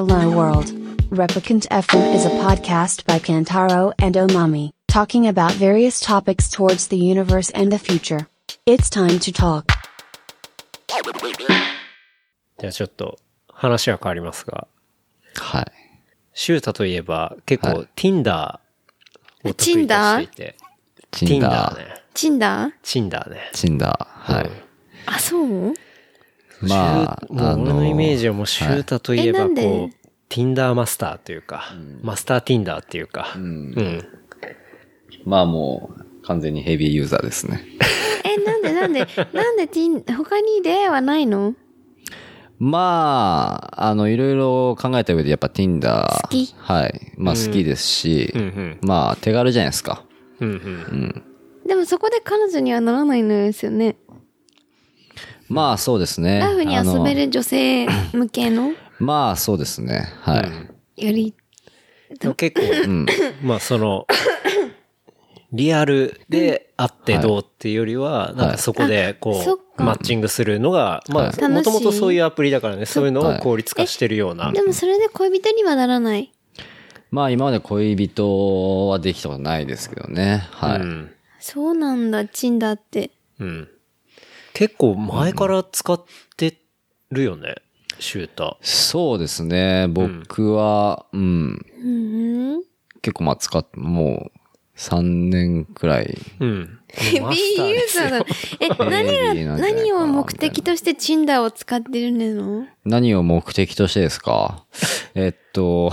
Hello World. Replicant FM is a podcast by Kantaro and Omami, talking about various topics towards the universe and the future. It's time to talk. じゃあちょっと話は変わりますが、はい。シュータといえば結構はい Tinder を得意としていて。チンダ Tinder ー。ね。チンダー Tinder ね。チンダー。はい。あ、そうまあ、もう俺のイメージはもうシューはいタといえばえなんで？こう、Tinder マスターというか、マスター Tinder っていうか、うん。まあもう、完全にヘビーユーザーですね。え、なんで？なんで、なんでティン、他に出会いはないの？まあ、あの、いろいろ考えた上でやっぱ Tinder。好き？はい。まあ好きですし、うんうんまあ手軽じゃないですか。うんうん。でもそこで彼女にはならないのですよね。まあそうですね。ラフに遊べる女性向けの？あ のまあそうですね。はい。やり、でも結構、まあその、リアルで会ってどうっていうよりは、なんかそこでこう、かマッチングするのが、まあ、もともとそういうアプリだからね、そういうのを効率化してるような。でもそれで恋人にはならない？まあ今まで恋人はできたことないですけどね。はい。うん。そうなんだ、チンダーって。うん。結構前から使ってるよね、シュータ。そうですね。僕は、うん、うん。結構まあ使っ、もう3年くらい。うん。ヘビーユーザーだ。え、何が、何を目的としてチンダーを使ってるの？何を目的としてですか？えっと、も う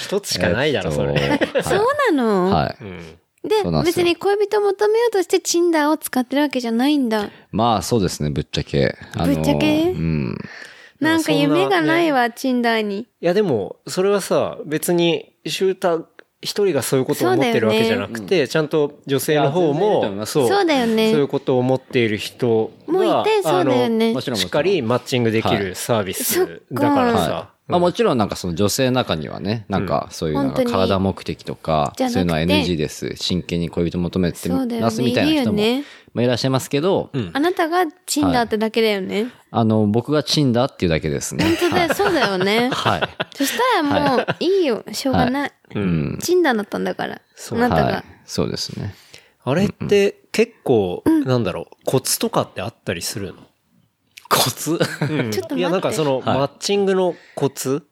一つしかないだろ、それ。えっとそうなの、はい。うん。でそうなんですよ別に恋人を求めようとしてチンダーを使ってるわけじゃないんだ。まあそうですね、ぶっちゃけ。あのぶっちゃけ？うん。なんか夢がないわ、チンダーに。いやでも、それはさ、別に、シューター一人がそういうことを思ってるわけじゃなくて、ちゃんと女性の方いや全然いいと思いも、ますそう。そうだよねそういうことを思っている人が、もういてそうだよねあのもちろんもちろんしっかりマッチングできはいるサービスだからさ。はい。まあもちろんなんかその女性の中にはね、なんかそういうなんか体目的とか、そういうのは NG です。真剣に恋人求めてますみたいな人もいるよねまあいらっしゃいますけど、あなたがチンダーってだけだよね。あの、僕がチンだっていうだけですね。本当だよ、そうだよね。はい。そしたらもういいよ、しょうがない。うん。チンダーだったんだから。そうあなたが。はい。そうですね。あれって結構、なんだろう、コツとかってあったりするの？コツ？ちょっと待って。いや、なんかその、マッチングのコツ？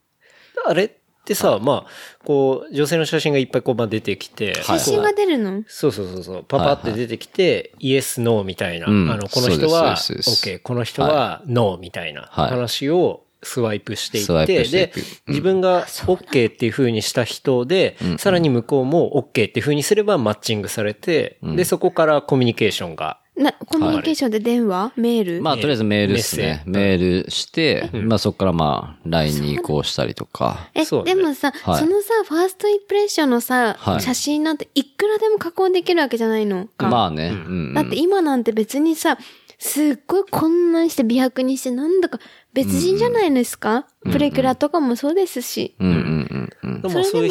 あれってさ、まあ、こう、女性の写真がいっぱいこう、まあ出てきて、はい。写真が出るの？そうそうそうそう、パパって出てきて、イエス、ノーみたいな、うん。あの、この人は、そうですそうです OK、この人は、ノーみたいなはい。話をスワイプしていって、でプしていく。うん、自分が OK っていう風にした人で、さらに向こうも OK っていう風にすればマッチングされて、で、そこからコミュニケーションが、な、コミュニケーションで電話？メール？まあとりあえずメールですね。メールして、まあそこからまあ LINE に移行したりとか。え、そうねでもさ、はいそのさ、ファーストインプレッションのさ、はい写真なんていくらでも加工できるわけじゃないの？か。まあね。うん。だって今なんて別にさ、すっごいこんなにして美白にしてなんだか別人じゃないですか、プレクラとかもそうですし。うんうんうんうん。でもいいっ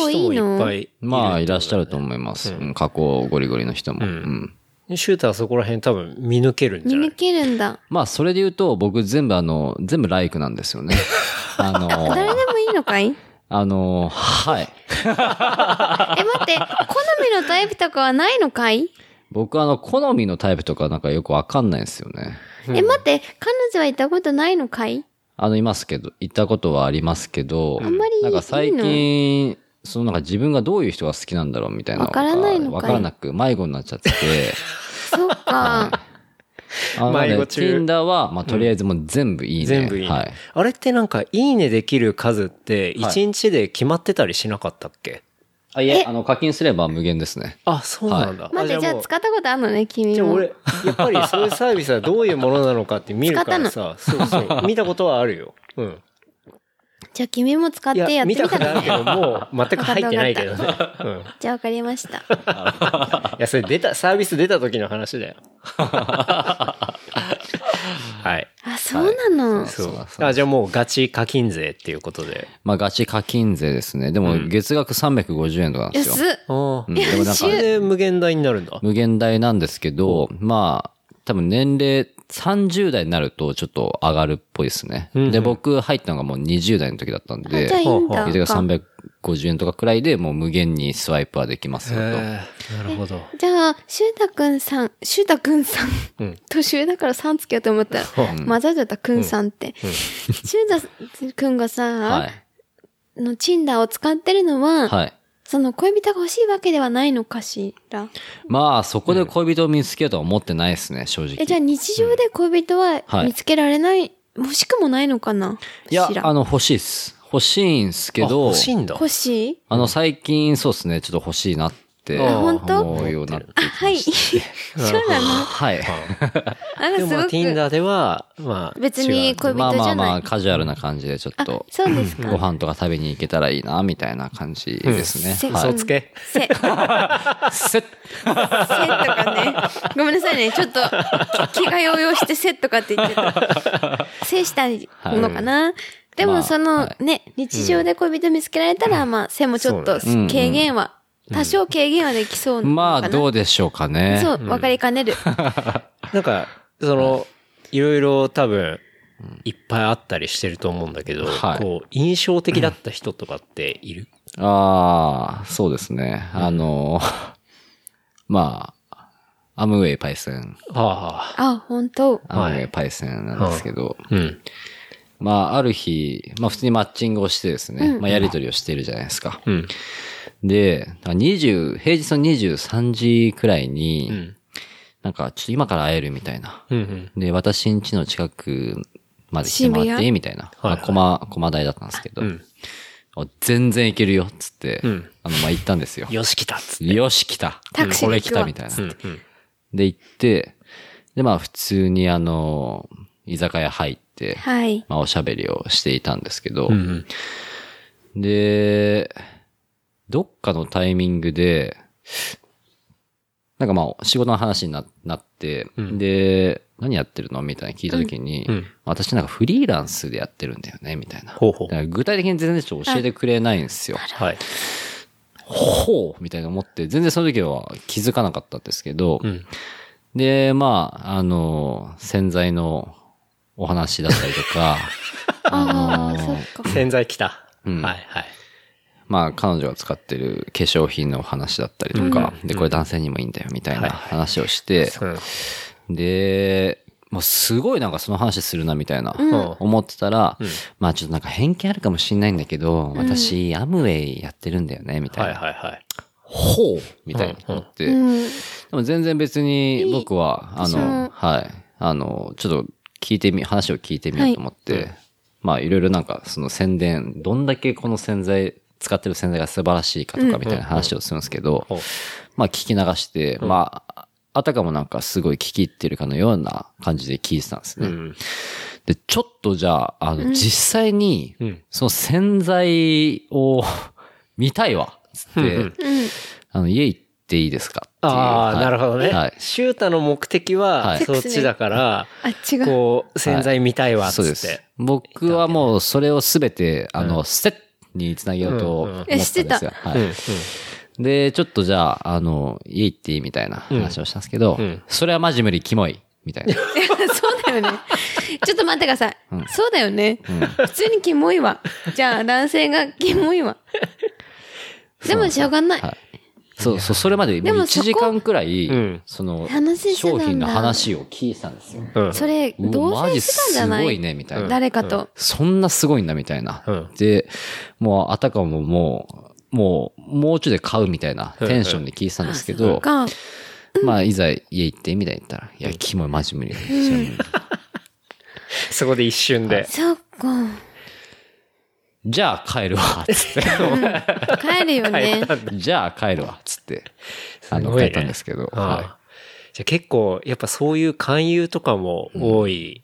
ぱいいるまあいらっしゃると思います。うん加工ゴリゴリの人も。うん。シューターはそこら辺多分見抜けるんじゃない？見抜けるんだ。まあそれで言うと僕全部あの、全部ライクなんですよね。あの、誰でもいいのかい？あの、はい。え、待って、好みのタイプとかはないのかい？僕あの、好みのタイプとかなんかよくわかんないんですよね。え、待って、彼女は行ったことないのかい？あの、いますけど、行ったことはありますけど、んまりなんか最近、そのなんか自分がどういう人が好きなんだろうみたいなわからないのかいわからなく迷子になっちゃってて、そっか。あのね、迷子中 Tinder は、まあ、とりあえずもう全部いいね。全部いいね。はい。あれってなんか、いいねできる数って、1日で決まってたりしなかったっけ、あ、いえ、あの、課金すれば無限ですね。あ、そうなんだ。待って、じゃあ使ったことあるのね、君も。じゃあ俺、やっぱりそういうサービスはどういうものなのかって見るからさ、そうそう、見たことはあるよ。うん。じゃあ君も使ってやってみ見たことある。けど、もう全く入ってないけどね。うん。じゃあわかりました。いや、それ出た、サービス出た時の話だよ。はい。あ、そうなの？そう。あ、じゃあもうガチ課金税っていうことで。まあ、ガチ課金税ですね。でも、月額350円とかなんですよ。安っ。あうん、でもなんか無限大になるんだ。無限大なんですけど、まあ、多分年齢30代になるとちょっと上がるっぽいですね。で、僕入ったのがもう20代の時だったんで、あんだ。それが350円とかくらいでもう無限にスワイプはできますよと。なるほど。じゃあ、シュータくんさん、シュータくんさん、うん年上だからさんつけようと思ったら、混ざっちゃったくんさんって。シュータくんがさ、はい。のチンダーを使ってるのは、はい。その恋人が欲しいわけではないのかしら？まあ、そこで恋人を見つけようとは思ってないですね、正直。え、じゃあ日常で恋人ははい見つけられない、欲しくもないのかないやし、らあの、欲しいっす。欲しいんすけあど、欲しいんだ。欲しい？あの、最近そうですね、ちょっと欲しいなってあ本当？思うようになってきあ、まはい。し そうなの？はい。なんかすごでもまあ、Tinder く、では、まあ、別に恋まあ人じゃない。まあまあ、カジュアルな感じでちょっあと、、そうですか。ご飯とか食べに行けたらいいな、みたいな感じですね。うんはい嘘つけ。せ、せとかせっね。ごめんなさいね。ちょっと、気がようようしてせとかって言ってた。せしたいのかな？でまあもそのはいね、日常で恋人見つけられたら、まあ、背もちょっと軽減は、多少軽減はできそうなのまあ、かな。どうでしょうかね。そう、わかりかねる。なんか、その、いろいろ多分、いっぱいあったりしてると思うんだけど、はいこう、印象的だった人とかっている？ああ、そうですね。あの、まあ、アムウェイパイセン、ああ。あ、本当アムウェイパイセンなんですけど、うん。まあ、ある日、まあ普通にマッチングをしてですね、まあやりとりをしてるじゃないですか。うん。で、20、平日の23時くらいに、んなんか、ちょっと今から会えるみたいな。うん。で、私ん家の近くまで来てもらっていいみたいな。はいまあ、駒、駒台だったんですけど、うん。あ全然行けるよ、つって、うんあの、まあ、行ったんですよ。よし、来たっつって。よし、来た。タクシーこれ来た、みたいな。うん。うん。で、行って、で、まあ、普通にあの、居酒屋入って、はい。まあ、おしゃべりをしていたんですけど、うん。で、どっかのタイミングで、なんかまあ、仕事の話にななって、で、何やってるの？みたいな聞いたときに、うん私なんかフリーランスでやってるんだよね？みたいな。ほうほう具体的に全然ちょっと教えてくれないんですよ。はい。ほうみたいな思って、全然その時は気づかなかったんですけど、うん。で、まあ、あの、洗剤のお話だったりとか、ああ、そっか。洗剤来た。うんはい、はい。まあ、彼女が使ってる化粧品のお話だったりとか、で、これ男性にもいいんだよ、みたいな話をして、うん。で、もうすごいなんかその話するな、みたいな、ん思ってたら、まあちょっとなんか偏見あるかもしれないんだけど、私、アムウェイやってるんだよね、みたいはい、な。はい、はい。ほうみたいな思って、うん。でも全然別に僕は、あの、はい。あの、ちょっと聞いてみ、話を聞いてみようと思って、まあいろいろなんかその宣伝、どんだけこの洗剤、使ってる洗剤が素晴らしいかとかみたいな話をするんですけど、まあ聞き流して、まあ、あたかもなんかすごい聞き入ってるかのような感じで聞いてたんですね。うん。で、ちょっとじゃあ、あの、実際にうん、その洗剤を見たいわ、つって、うんあの、家行っていいですかっていうああ、はいなるほどね。はい。シュータの目的ははいそっちだから、あ、違う。こう、洗剤見たいわ、っつって。そうです。僕はもうそれをすべて、あの、セッにつなげようとうんうん思ったんですよ。はうん、うん。い。で、ちょっとじゃあ、あの、家行っていいみたいな話をしたんですけど、うんそれはマジ無理、キモい、みたいな。そうだよね。ちょっと待ってください。そうだよね。普通にキモいわ。じゃあ、男性がキモいわ。でもしょうがない。はい。そう、そう、それまでもう1でもそこ時間くらい、うんその、商品の話を聞いてたんですよ。うん。それ、うわ同棲マジしてたんじゃない？すごいね、みたいな。誰かと。そんなすごいんだ、みたいな。うんで、もう、あたかももう、もう、もうちょいで買うみたいなテンションで聞いてたんですけど、が、まあ、いざ家行ってみたいに言ったら、いや、キモい、マジ無理。それ無理そこで一瞬で。そっか。じゃあ帰るわ、つって。帰るよね。じゃあ帰るわ、つって。あの、帰ったんですけど。ああはじゃあ結構、やっぱそういう勧誘とかも多い、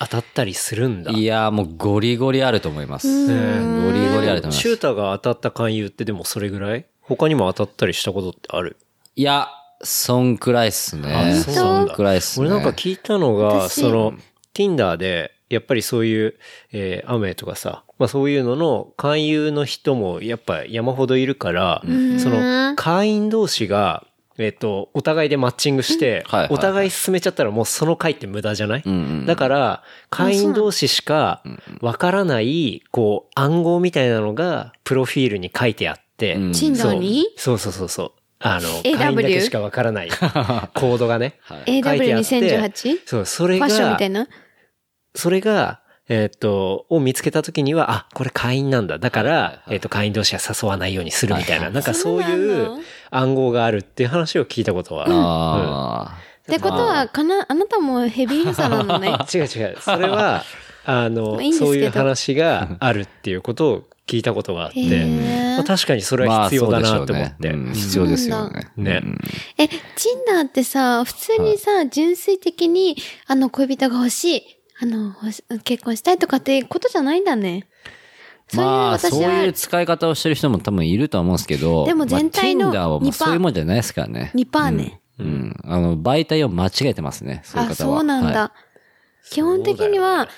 当たったりするんだ。い。いやー、もうゴリゴリあると思います。うんゴリゴリあると思います。シュータが当たった勧誘ってでもそれぐらい？他にも当たったりしたことってある？いや、そんくらいっすね。あそんくらいっすね。俺なんか聞いたのが、私その、Tinder で、やっぱりそういう、えー、アメとかさ、まあそういうのの勧誘の人もやっぱ山ほどいるから、その、会員同士が、えっ、と、お互いでマッチングしてはいはいはい。お互い進めちゃったらもうその回って無駄じゃない、うんうんだから、会員同士しかわからない、こう、暗号みたいなのが、プロフィールに書いてあって、うん。チンダーにそうそうそうそう。あの、AW 会員だけしかわからない。コードがね。書いてあって AW2018? そう、それファッションみたいが、な？それが、えっ、と、を見つけたときには、あ、これ会員なんだ。だから、はいはいはいえっ、と、会員同士は誘わないようにするみたいな、なんかそういうの暗号があるっていう話を聞いたことは。あってことは、かな、あなたもヘビーユーザーなのね。違う違う。それは、あの、いいそういう話があるっていうことを聞いたことがあって、まあ、確かにそれあ。は必要だまあなと思って。ねうん必要ですよね。ねうんえ、チンダーってさ、普通にさ、純粋的に、あの、恋人が欲しい、あの、結婚したいとかってことじゃないんだね。そういうまあ、私はそういう使い方をしてる人も多分いるとは思うんですけど、でも全体のまあ Tinder は2%そういうもんじゃないですからね。2%ね。うん。あの、媒体を間違えてますね、そういう方は。あ、そうなんだ。は基本的には、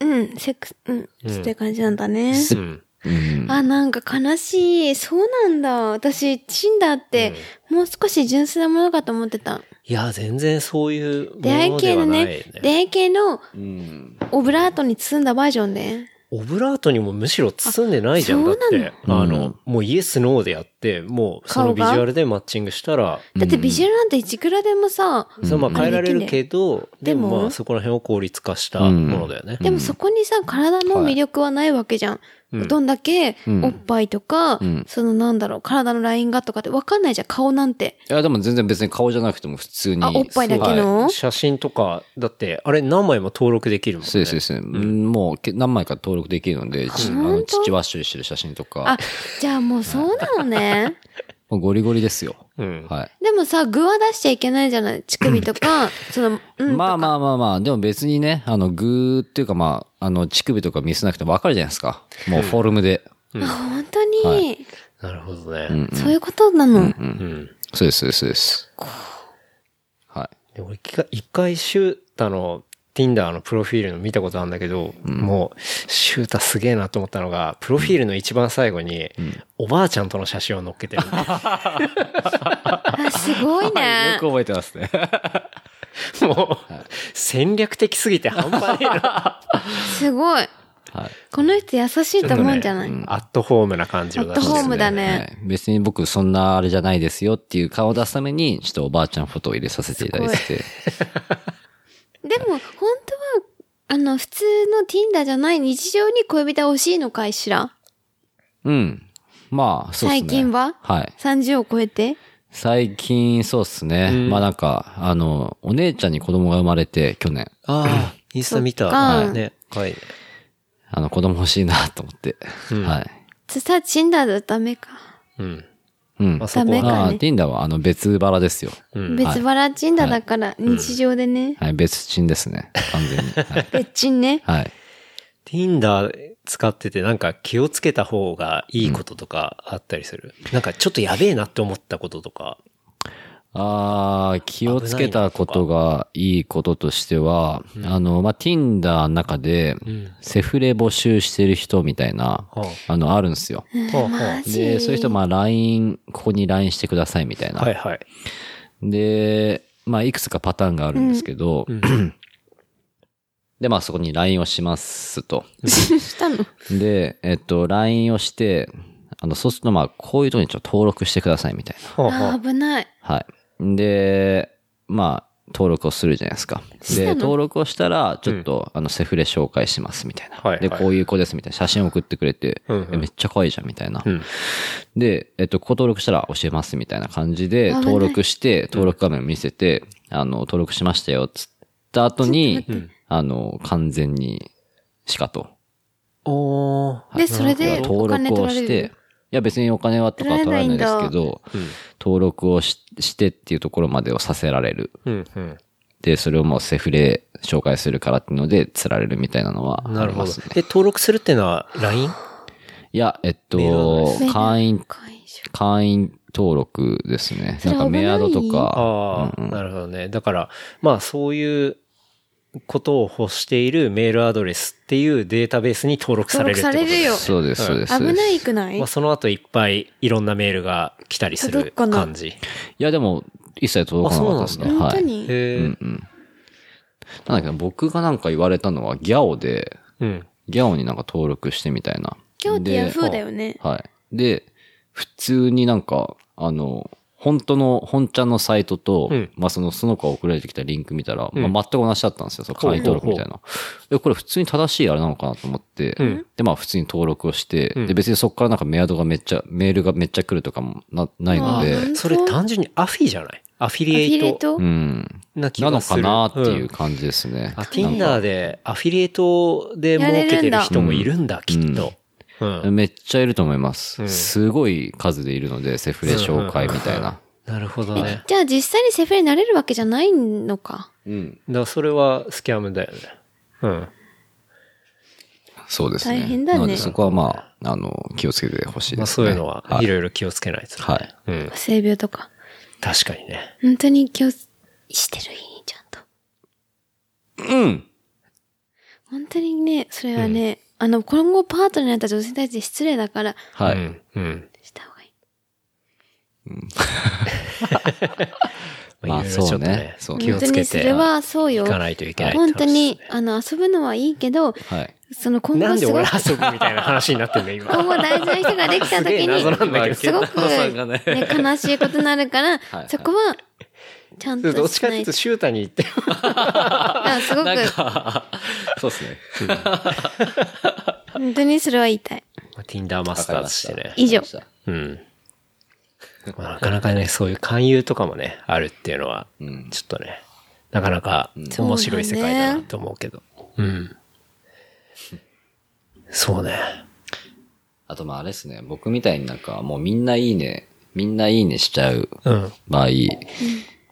そううん、セックス、うん、そういう感じなんだね。うんい。うん。あ、なんか悲しい。そうなんだ。私、チンダーって、もう少し純粋なものかと思ってた。いや、全然そういうも出会いのでは系のねないね。、出会い系のうん。オブラートに包んだバージョンで。オブラートにもむしろ包んでないじゃん。あだっそうなて、あの、もうイエス、ノーでやって、もうそのビジュアルでマッチングしたら、だってビジュアルなんていくらでもさ、それはまあ変えられるけど、ででもも？まあそこら辺を効率化したものだよね。でもそこにさ、体の魅力はないわけじゃん。どんだけ、おっぱいとか、ん。そのなんだろう、体のラインがとかってわかんないじゃん、顔なんて。いや、でも全然別に顔じゃなくても普通に。あおっぱいだけはい。の写真とか、だって、あれ何枚も登録できるもんね。そうです、そうんもうけ何枚か登録できるので、ちあの父ワッシュしてる写真とあか、、じゃあもうそうなのね。もうゴリゴリですよ。うん。はい。でもさ、具は出しちゃいけないじゃない？乳首とか、その、うん。まあまあまあまあ、でも別にね、あの、グーっていうかまあ、あの、乳首とか見せなくてもわかるじゃないですか。もうフォルムで。あ本当に、はなるほどね。そういうことなの？うん。そうです、そうです、そうです。はい。で俺一回、一回シュータの Tinder のプロフィールの見たことあるんだけど、もう、シュータすげえなと思ったのが、プロフィールの一番最後に、おばあちゃんとの写真を載っけてる すごいねよく。覚えてますね。もう、戦略的すぎて半端ねえな。すごい。はい。この人優しいと思うんじゃない、アットホームな感じを出してるアットホームだはね。い別に僕そんなあれじゃないですよっていう顔を出すために、ちょっとおばあちゃんフォトを入れさせていただいてて。でも、の、普通の Tinder じゃない日常に恋人欲しいのかしら？うん。まあ、そうですね。最近は？はい。?30 を超えて？最近そうっすね。まあなんか、あの、お姉ちゃんに子供が生まれて、去年。ああ、インスタ見た。はいね。はい。あの、子供欲しいなと思って。はい。そしたら Tinder だとダメか。うん。うん。あそこは。ダメかああ、Tinder はあの別腹ですよ。うん。別腹 Tinder だから、日常でね。はい、別チンですね。完全に。はい。別賃ね。はい。Tinder 使っててなんか気をつけた方がいいこととかあったりする、なんかちょっとやべえなって思ったこととか。ああ、気をつけたことがいいこととしては、あの、まあ、Tinder の中で、セフレ募集してる人みたいな、はあの、あるんですよ。で、そういう人、まあ、LINE、ここに LINE してくださいみたいな。あはいはい。で、まあ、いくつかパターンがあるんですけど、で、まあ、そこに LINE をしますと。したの？で、えっと、LINE をして、あの、そうすると、まあ、こういうとこにちょっと登録してくださいみたいはあ危ない。な。はい。で、まあ、登録をするじゃないですか。で、登録をしたら、ちょっと、あの、セフレ紹介しますみたいな。はいはいで、こういう子ですみたいな。写真送ってくれて、うんうんえめっちゃ可愛いじゃんみたいな。うんで、えっと、ここ登録したら教えますみたいな感じで、登録して、登録画面見せて、あの、登録しましたよ、つった後に、あの、完全に、しかと。おー。で、それでお登金録をして、取られる。いや別にお金はとかは取られないですけ取ど、登録をししてっていうところまでをさせられる。うんうん。で、それをもうセフレ紹介するからっていうので、釣られるみたいなのはあなるほどりますね。。え、登録するってのは LINE? いや、えっと会員、会員登録ですね。なんかメアドとか、ああ、なるほどね。だから、まあそういうことを欲しているメールアドレスっていうデータベースに登録されるってこと登録されるよそうです、そうです。危ないくない？まあその後いっぱいいろんなメールが来たりする感じ。いや、でも、一切届かなかったですね。はい。本当に？へえ。なんだっけど、僕がなんか言われたのはギャオで、うん。ギャオになんか登録してみたいな。今日ってヤフーだでよね。はい。で、普通になんか、あの、本当の、本ちゃんのサイトと、うんまあその、その子が送られてきたリンク見たら、うんまあ全く同じだったんですよ。その会員登録みたいな。え、これ普通に正しいあれなのかなと思って、んで、まあ普通に登録をして、うんで、別にそこからなんかメアドがめっちゃ、メールがめっちゃ来るとかもな、ないので、それ単純にアフィじゃない？アフィアフィリエイトリエイト？うん。な気なのがする。かなっていううん感じですね。あ、Tinder でアフィリエイトで儲けてる人もいるんだ、きっと。うん。めっちゃいると思います。うんすごい数でいるので、セフレ紹介みたいな。なるほどね。じゃあ実際にセフレになれるわけじゃないのか？うん。だからそれはスキャムだよね。うん。そうですね。大変だねなのでそこはまあ、あの、気をつけてほしいですね。まあそういうのははいいろいろ気をつけないと。はい。うん。性病とか。確かにね。本当に気をつしてる？いい？ちゃんと。うん本当にね、それはね、あの、今後パートナーになった女性に対して失礼だから、はい。うん。うん。した方がいい。まあいろいろちょっとそうねねそう、気をつけて本当にそれはそうよ。いかないといけないって話本当に、あの、遊ぶのはいいけど、はい。その今なんです後ごく、俺遊ぶみたいな話になってんの今。今後大事な人ができた時すげえ謎なんに、だけど。すごく、ね ね、悲しいことになるからはい、そこは、ちゃんとどっち。かっていうと、シュータに行って。あすごく、なんか、そうですね。本当にそれは言いたい。Tinder マスターズしてね。以上。うん。まあなかなかね、そういう勧誘とかもね、あるっていうのは、んちょっとね、なかなか面白い世界だなと思うけど。うん。そうね。あとまああれですね、僕みたいになんかもうみんないいね、みんないいねしちゃううん。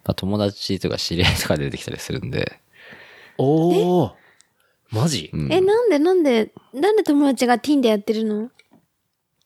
まあ友達とか知り合いとか出てきたりするんで、おー。マジ？え、なんで？なんで、なんで友達が Tin でやってるの？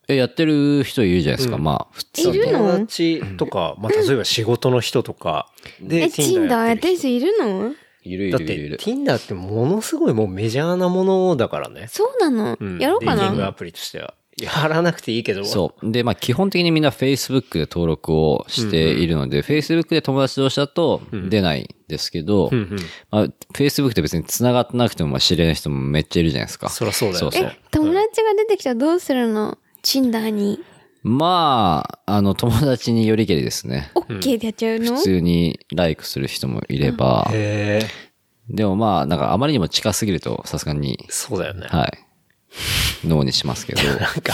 え、やってる人いるじゃないですか。まあ、普通いるの？友達とか、まあ、例えば仕事の人とかで、え、Tinder やってる人。人いるの？いるいだって、るいる。いる。Tinder ってものすごいもうメジャーなものだからね。そうなの？うん。やろうかな。デーティングアプリとしては。やらなくていいけど。そう。で、まあ基本的にみんな Facebook で登録をしているので、Facebook で友達同士だと出ないんですけど、うんうん。まあ、Facebook って別に繋がってなくてもまあ知り合いの人もめっちゃいるじゃないですか。そりゃそうだよねそうそうえ、友達が出てきたらどうするの？Tinder に。まあ、あの、友達によりけりですね。OK でやっちゃうの？普通にライクする人もいれば、へえ。でもまあ、なんかあまりにも近すぎるとさすがに、そうだよね。はい。脳にしますけど、なんか、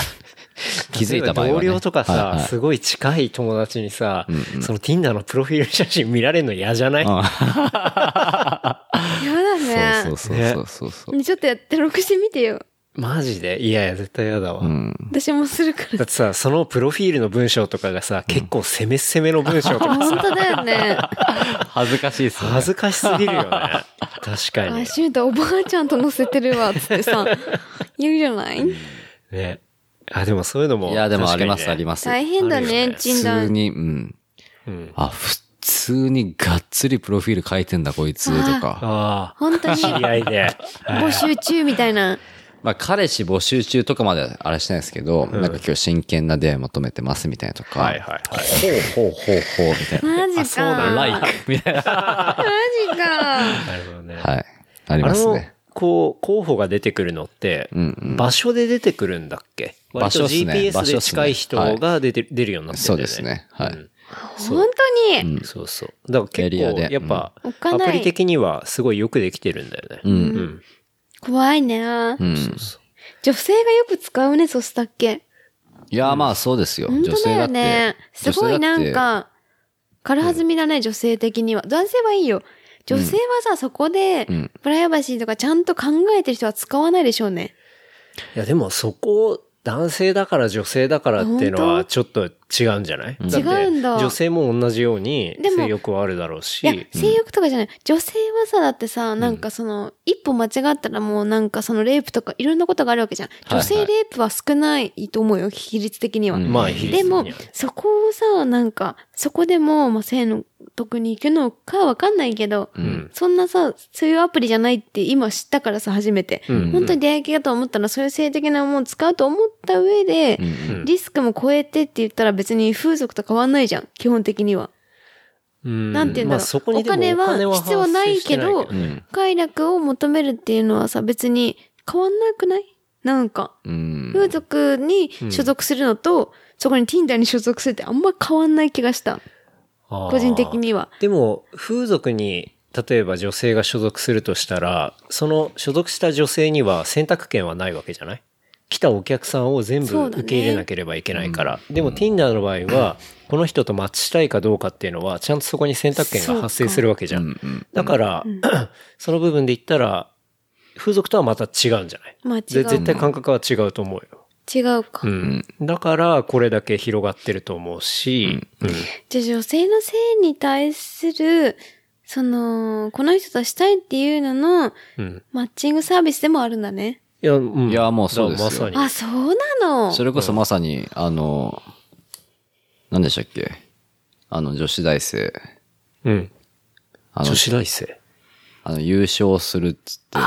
気づいた場合は、ね。同僚とかさ、はいはいすごい近い友達にさ、その Tinder のプロフィール写真見られるの嫌じゃない、やだね。そうそうそうそうそう。ちょっとやって、録してみてよ。マジで？いやいや、絶対嫌だわ。うん。私もするから。だってさ、そのプロフィールの文章とかがさ、結構攻め攻めの文章とか本さ、当だよね。恥ずかしいっすね。恥ずかしすぎるよね。確かあ、に。シュートおばあちゃんと乗せてるわ、つってさ、言うじゃない？ね。あ、でもそういうのも。いや、でもあります、ありまます。大変だね、あるよね普通。に、うん。す。うん。あ、普通にがっつりプロフィール書いてんだ、こいつ、とか。ああ。本当に知り合いで。募集中みたいな。まあ、彼氏募集中とかまであれしてないですけど、なんか今日真剣な出会い求めてますみたいなとか。はいはいはい。ほうほうほうほう、みたいな。マジか。ライクみたいな。マジか。なるほどね。はい。ありますね。、こう、候補が出てくるのって、場所で出てくるんだっけ？場所っすね GPS 場所っすねで近い人が出て、出るようになってるね。そうですねはいん本当に？そうそう。だから結構、エリアでやっぱ、アプリ的にはすごいよくできてるんだよね。うん。うん。怖いね。うん。女性がよく使うね、そしたっけ？いや、まあそうですよ。本当だよ女性だって。ね。すごいなんか、軽はずみだね、女性的には。男性はいいよ。女性はさ、そこでん、プライバシーとかちゃんと考えてる人は使わないでしょうね。いや、でもそこ、男性だから女性だからっていうのはちょっと違うんじゃない？違うんだ。女性も同じようにでも性欲はあるだろうし。いや、性欲とかじゃない。女性はさ、だってさ、なんかその、一歩間違ったらもうなんかそのレイプとかいろんなことがあるわけじゃん。女性レイプは少ないと思うよ、比率的には。うん。まあ、比率でも的には。ね、そこをさ、なんか、そこでも、まあ、性の得に行くのかわかんないけど、ん。そんなさ、そういうアプリじゃないって今知ったからさ、初めて。うん。本当に出会い系だと思ったら、そういう性的なものを使うと思った上で、うんうん。リスクも超えてって言ったら別に風俗と変わんないじゃん、基本的には。うんなんて言うんだろう。まあそこにでもお金は必要ないけど快楽を求めるっていうのはさ、別に変わんなくない？なんか、うん。風俗に所属するのと、そこに Tinder に所属するってあんま変わんない気がした。個人的には。でも、風俗に、例えば女性が所属するとしたら、その所属した女性には選択権はないわけじゃない？来たお客さんを全部受け入れなければいけないから。でも Tinder の場合は、この人とマッチしたいかどうかっていうのは、ちゃんとそこに選択権が発生するわけじゃん。だから、その部分で言ったら、風俗とはまた違うんじゃない？まあ違で絶う。対感覚は違うと思うよ。違うか。うん。だから、これだけ広がってると思うし、うんじゃあ女性の性に対する、その、この人としたいっていうのの、うん。マッチングサービスでもあるんだね。いや、うんいやもうそうですよ。あ、そうなの？それこそまさに、あの、何でしたっけ？あの、女子大生。うん。あの女、子大生。あの、優勝するっつって。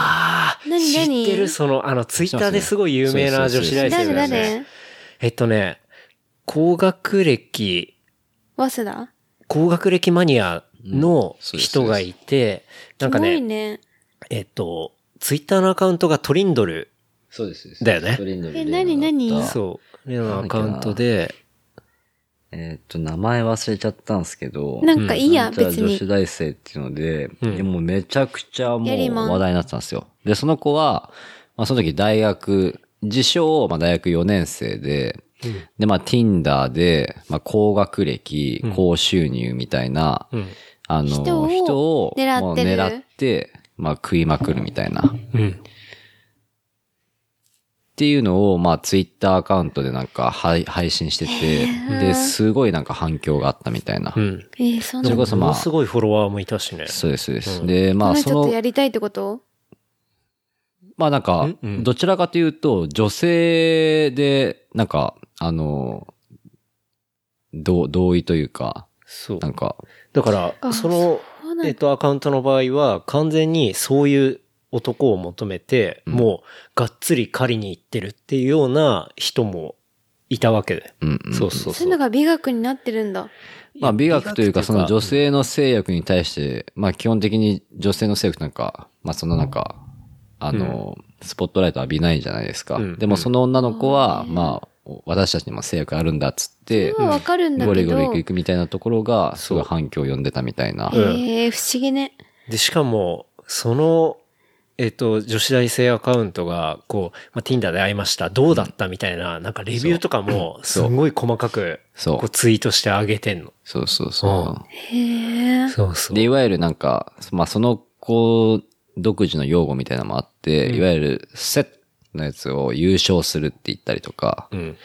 何知何ってる、その、あの、ツイッターですごい有名な女子大生誰だよね。誰えっとね、高学歴、早稲田？高学歴マニアの人がいて、なんかね。えっと、ツイッターのアカウントがトリンドルそうです。だよねえ何何？そう。例のアカウントで、えーっと、名前忘れちゃったんですけど。なんかいいや、別女子に。大生っていうので、うもめちゃくちゃもうん話題になってたんですよ。で、その子は、まあその時大学、自称、まあ大学4年生で、で、まあ Tinder で、まあ高学歴、高収入みたいな、うん。あの、人を狙って、まあ食いまくるみたいな。うん。っていうのを、まあ、ツイッターアカウントでなんか配配信してて、で、すごいなんか反響があったみたいな。うん。えー、そんなそれこそまあものすごいフォロワーもいたしね。そうです、そうです。で、まあ、そのこの人と、やりたいってこと？まあなんかんうん、どちらかというと、女性で、なんか、あの、同同意というか、そうな。んか、だから、あそのなん、だえっと、アカウントの場合は、完全にそういう男を求めて、もう、がっつり狩りに行ってるっていうような人もいたわけで。うんうんそうそうそうう。そういのが美学になってるんだ。まあ美学というか、その女性の性欲に対して、まあ基本的に女性の性欲なんか、まあそのなんか、あの、スポットライト浴びないじゃないですか。うんでもその女の子は、まあ、私たちにも性欲あるんだっつって、それはわかるんだけどゴリゴリ行く行くみたいなところが、すごい反響を呼んでたみたいな。へえ、不思議ね。で、しかも、その、えっと、女子大生アカウントが、こう、まあ、Tinder で会いました。どうだったみたいな、なんかレビューとかも、すごい細かく、そうこうツイートしてあげてんの。そうそうそう。へえ。そうそう。で、いわゆるなんか、まあその子独自の用語みたいなのもあって、いわゆるセットのやつを優勝するって言ったりとか、うん。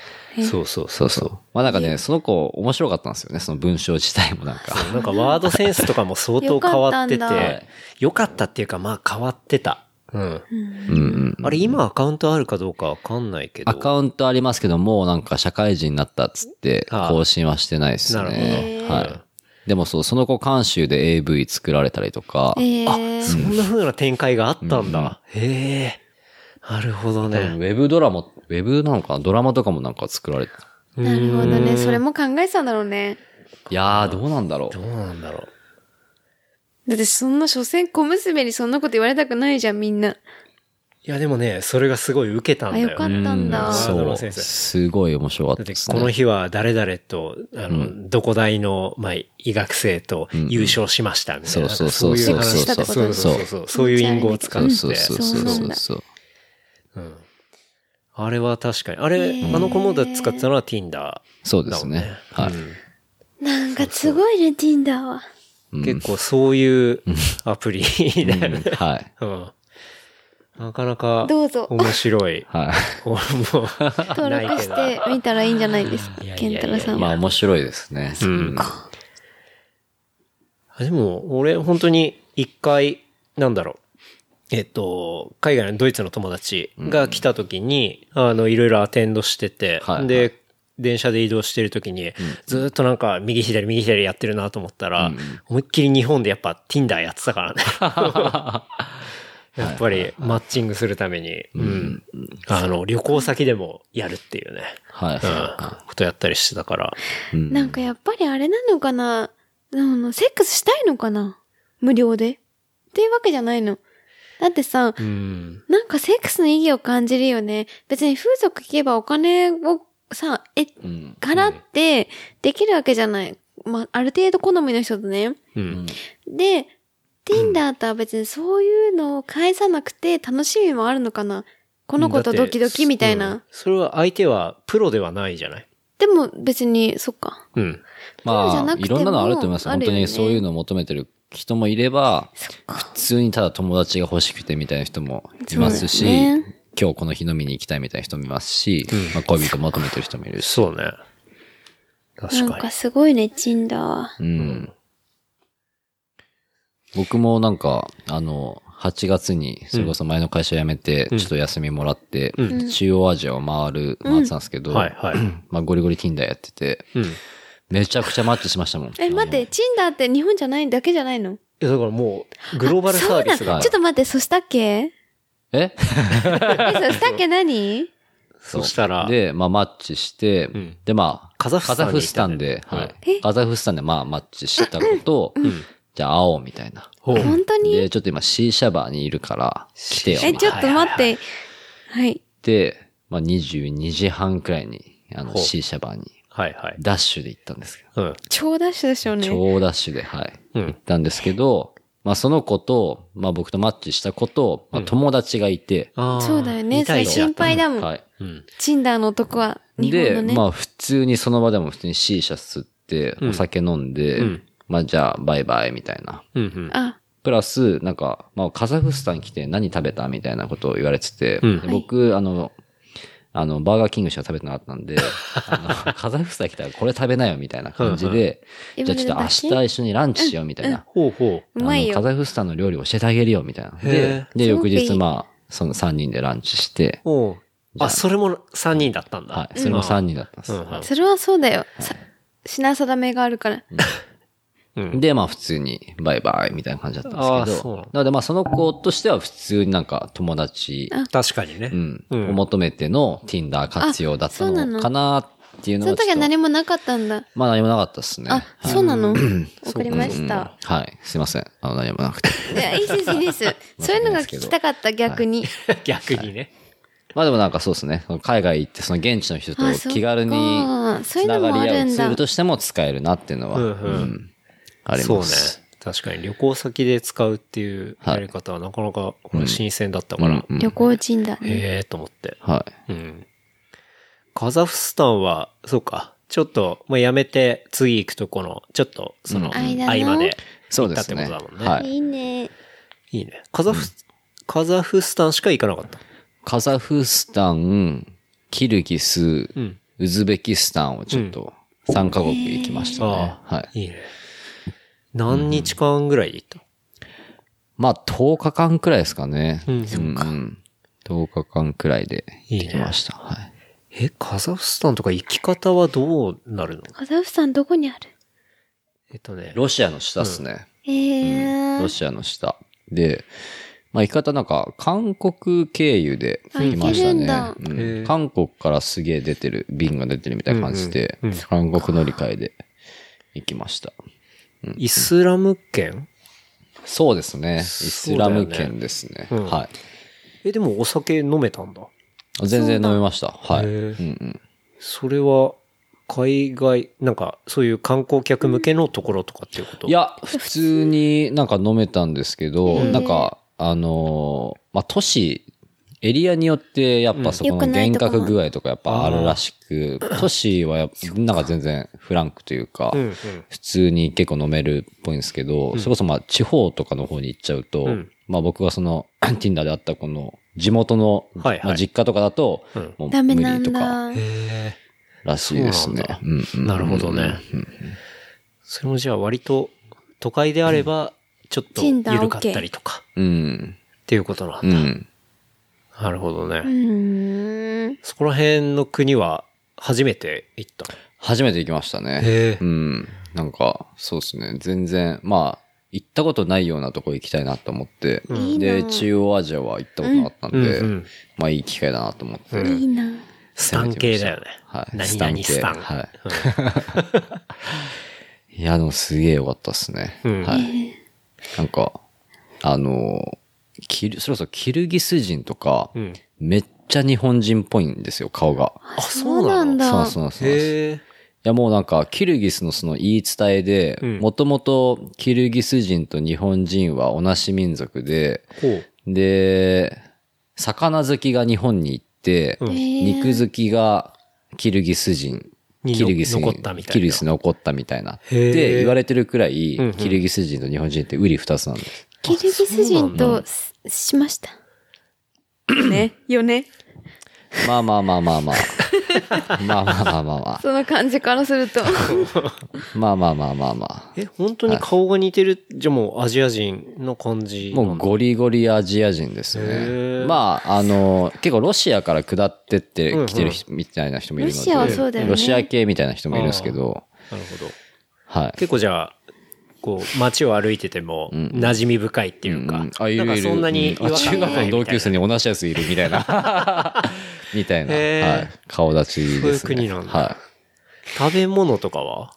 そうそうそうそう。まあなんかね、その子面白かったんですよね、その文章自体もなんか。なんかワードセンスとかも相当変わってて、よかったっていうか、まあ変わってた。うん。うんうん。あれ今アカウントあるかどうかわかんないけど。アカウントありますけども、なんか社会人になったっつってああ更新はしてないですなるほね。どはい。でもそう、その子監修で AV 作られたりとか、ええ。そんな風な展開があったんだ。へえ。なるほど多分ウね。ェブドラマ、ウェブなのかなドラマとかもなんか作られてなるほどね。それも考えてたんだろうね。いやー、どうなんだろうど。うなんだろう。だってそんな、所詮小娘にそんなこと言われたくないじゃん、みんな。いやでもね、それがすごい受けたんあ、だよ。よかったんだ。うんそう。すごい面白かっだってたですね。この日は誰々と、あの、どこ大の、まあ、医学生と優勝しましたみたいな。そうそうそうそういう話そうそうそうそうそう。そういう隠語を使って。そうそうそうそうそう。あれは確かに。あれ、あの子もだ使ってたのは Tinder。そうですね。はい。なんかすごいね、Tinder は。結構そういうアプリだよね。はい。うんなかなかどうぞ面白い。は俺も登録してみたらいいんじゃないですかケ。ンタロウさんは。まあ面白いですね。うん。でも、俺、本当に一回、なんだろう。えっと、海外のドイツの友達が来た時に、あの、いろいろアテンドしてて、はいはい。で、電車で移動してる時に、ずっとなんか右左右左やってるなと思ったら、思いっきり日本でやっぱ Tinder やってたからね。やっぱりマッチングするために、うん。あの、旅行先でもやるっていうね、はい。うん、ことやったりしてたから。なんかやっぱりあれなのかな？あの、セックスしたいのかな？無料で。っていうわけじゃないの。だってさ、うん。なんかセックスの意義を感じるよね。別に風俗行けばお金をさ、え、うん。払ってできるわけじゃない。まあ、ある程度好みの人とね。うん。で、Tinder とは別にそういうのを返さなくて楽しみもあるのかなこの子とドキドキみたいな。うんそれは相手はプロではないじゃない？でも別に、そっか。うん。まあいろんなのあると思います。本当にそういうのを求めてる人もいれば。普通にただ友達が欲しくてみたいな人もいますし、ね今日この日飲みに行きたいみたいな人もいますし、まあ恋人求めてる人もいるし。そうね。確なんかかすごいね、Tinder は。うん。僕もなんか、あの、8月に、それこそ前の会社辞めて、ちょっと休みもらって、中央アジアを回る、回ってたんですけど、に。はいはい。まあゴリゴリ Tinder やってて、うん。めちゃくちゃマッチしましたもん。え、待って、Tinder って日本じゃないだけじゃないの？いやだからもう、グローバルサービスが。ちょっと待って、そしたっけ？え？え、そしたっけ？何？そしたら、で、まあマッチして、ん。で、まあ、カザフスタンで、はい。え？カザフスタンでまあマッチしたことを、じゃあ会おうみたいな。ほう。本当に？で、ちょっと今 C シャバーにいるから来てよ。え、ちょっと待って。はい。で、まあ22時半くらいに、あのほう。C シャバーにはいはい。ダッシュで行ったんですけど、うん。超ダッシュでしょうね。超ダッシュで、はい。うん行ったんですけど、まあその子と、まあ僕とマッチした子と、まあ友達がいて、あーそうだよね。それ心配だもん。はい。うん。Tinder の男は、日本で、のね。まあ普通にその場でも普通に C 社吸って、お酒飲んで、うんまあじゃあバイバイみたいな。うんうん。あ、プラス、なんか、まあカザフスタン来て何食べたみたいなことを言われてて、うんで僕、あの、あの、バーガーキングしか食べてなかったんで、あの、カザフスタン来たらこれ食べなよみたいな感じで、うんじゃあちょっと明日一緒にランチしようみたいな。ほうほうまいよカ。ザフスタンの料理教えてあげるよみたいな。へで、で、翌日まあ、その3人でランチして、あ、それも3人だったんだ。はい、それも3人だったんです。それはそうだよ。さ品定めがあるから。うんで、まあ普通にバイバイみたいな感じだったんあですけど、ーそうななのでまあその子としては普通になんか友達、確かにね。うん、うんを求めての Tinder 活用だったあそうなののかなっていうのその時は何もなかったんだ。まあ何もなかったですね。あ、そうなの？わかりました。はい。すいません。あの何もなくて。いや、いいです、いいです。そういうのが聞きたかった、逆に。逆にね。まあでもなんかそうですね。海外行ってその現地の人と気軽にそういうのつながもあるんだり合うツールとしても使えるなっていうのは、うんうんうんありそうねます。。確かに旅行先で使うっていうやり方はなかなか俺新鮮だったから、うん旅行人だね。へえと思って。はい。うん。カザフスタンは、そうか、ちょっと、まあ、やめて次行くとこの、ちょっと、その、合間でそう行ったってですね。ことだもんね。はい。いいね。いいね。カザフ、カザフスタンしか行かなかった。カザフスタン、キルギス、うん。ウズベキスタンをちょっと3カ国行きましたね。ああ、はい。いいね。何日間ぐらいで行った、まあ10日間くらいですかね。うんうん10日間くらいで行きました。はい。え、カザフスタンとか行き方はどうなるの？カザフスタンどこにある？えっとね。ロシアの下っすね。えー。ロシアの下。で、まあ行き方なんか韓国経由で行きましたねあ行けるんだ。うん韓国からすげえ出てる、便が出てるみたいな感じで、韓国乗り換えで行きました。イスラム圏？そうですね。イスラム圏ですね。うんはえ、でもお酒飲めたんだ？い。全然飲めました。はい。うんうん。それは、海外、なんか、そういう観光客向けのところとかっていうこと？いや、普通になんか飲めたんですけど、なんか、あのーまあ、都市、エリアによってやっぱそこ良の幻覚具合とかやっぱあるらしく、都市はやっぱなんか全然フランクというか。普通に結構飲めるっぽいんですけど、それこそまあ地方とかの方に行っちゃうと、ん。まあ僕がその Tinder で会ったこの地元の、まあ、実家とかだと、うん。もうダメなん無理とからしいですね。なるほどね。それもじゃあ割と、都会であれば、ちょっと緩かったりとか、うん。っていうことなんだ。うん。なるほどね。うーん。そこら辺の国は、初めて行ったの？初めて行きましたね。うん。なんか、そうですね。全然、まあ、行ったことないようなとこ行きたいなと思って。いいなで、中央アジアは行ったことなかったんで、うんうんまあいい機会だなと思って。いいな。スタン系だよね。はい。何々スタン。系はい。いや、でもすげえ良かったっすね。うんはい。なんか、あの、キル、それこそキルギス人とか、うん。めっちゃ日本人っぽいんですよ、顔が。あ、そうなんだ。そうそうなんです。い。や、もうなんか、キルギスのその言い伝えでうん、もともとキルギス人と日本人は同じ民族で、ほう。で、魚好きが日本に行って、うん肉好きがキルギス人、にキルギスに残ったみたいなキルギスに残ったみたいな。へーで、言われてるくらい、うんうんキルギス人と日本人ってウリ二つなんです。キルギス人とししました。ね。よね。まあまあまあまあまあ。まあまあまあまあまあ。その感じからすると。まあまあまあまあまあ。え、本当に顔が似てる、じゃあもうアジア人の感じもうゴリゴリアジア人ですへね。ーまあ、あの、結構ロシアから下ってってうんうん来てる人みたいな人もいるので、ロシアはそうだよねロシア系みたいな人もいるんですけど、なるほど。はい。結構じゃあ、こう、街を歩いてても、馴染み深いっていうか、うんあ、いるいる。そんなに違うんあ和感がない中学校の同級生に同じやついるみたいな。みたいな、はい、顔立ちですね。そういう国なんだはい。食べ物とかは？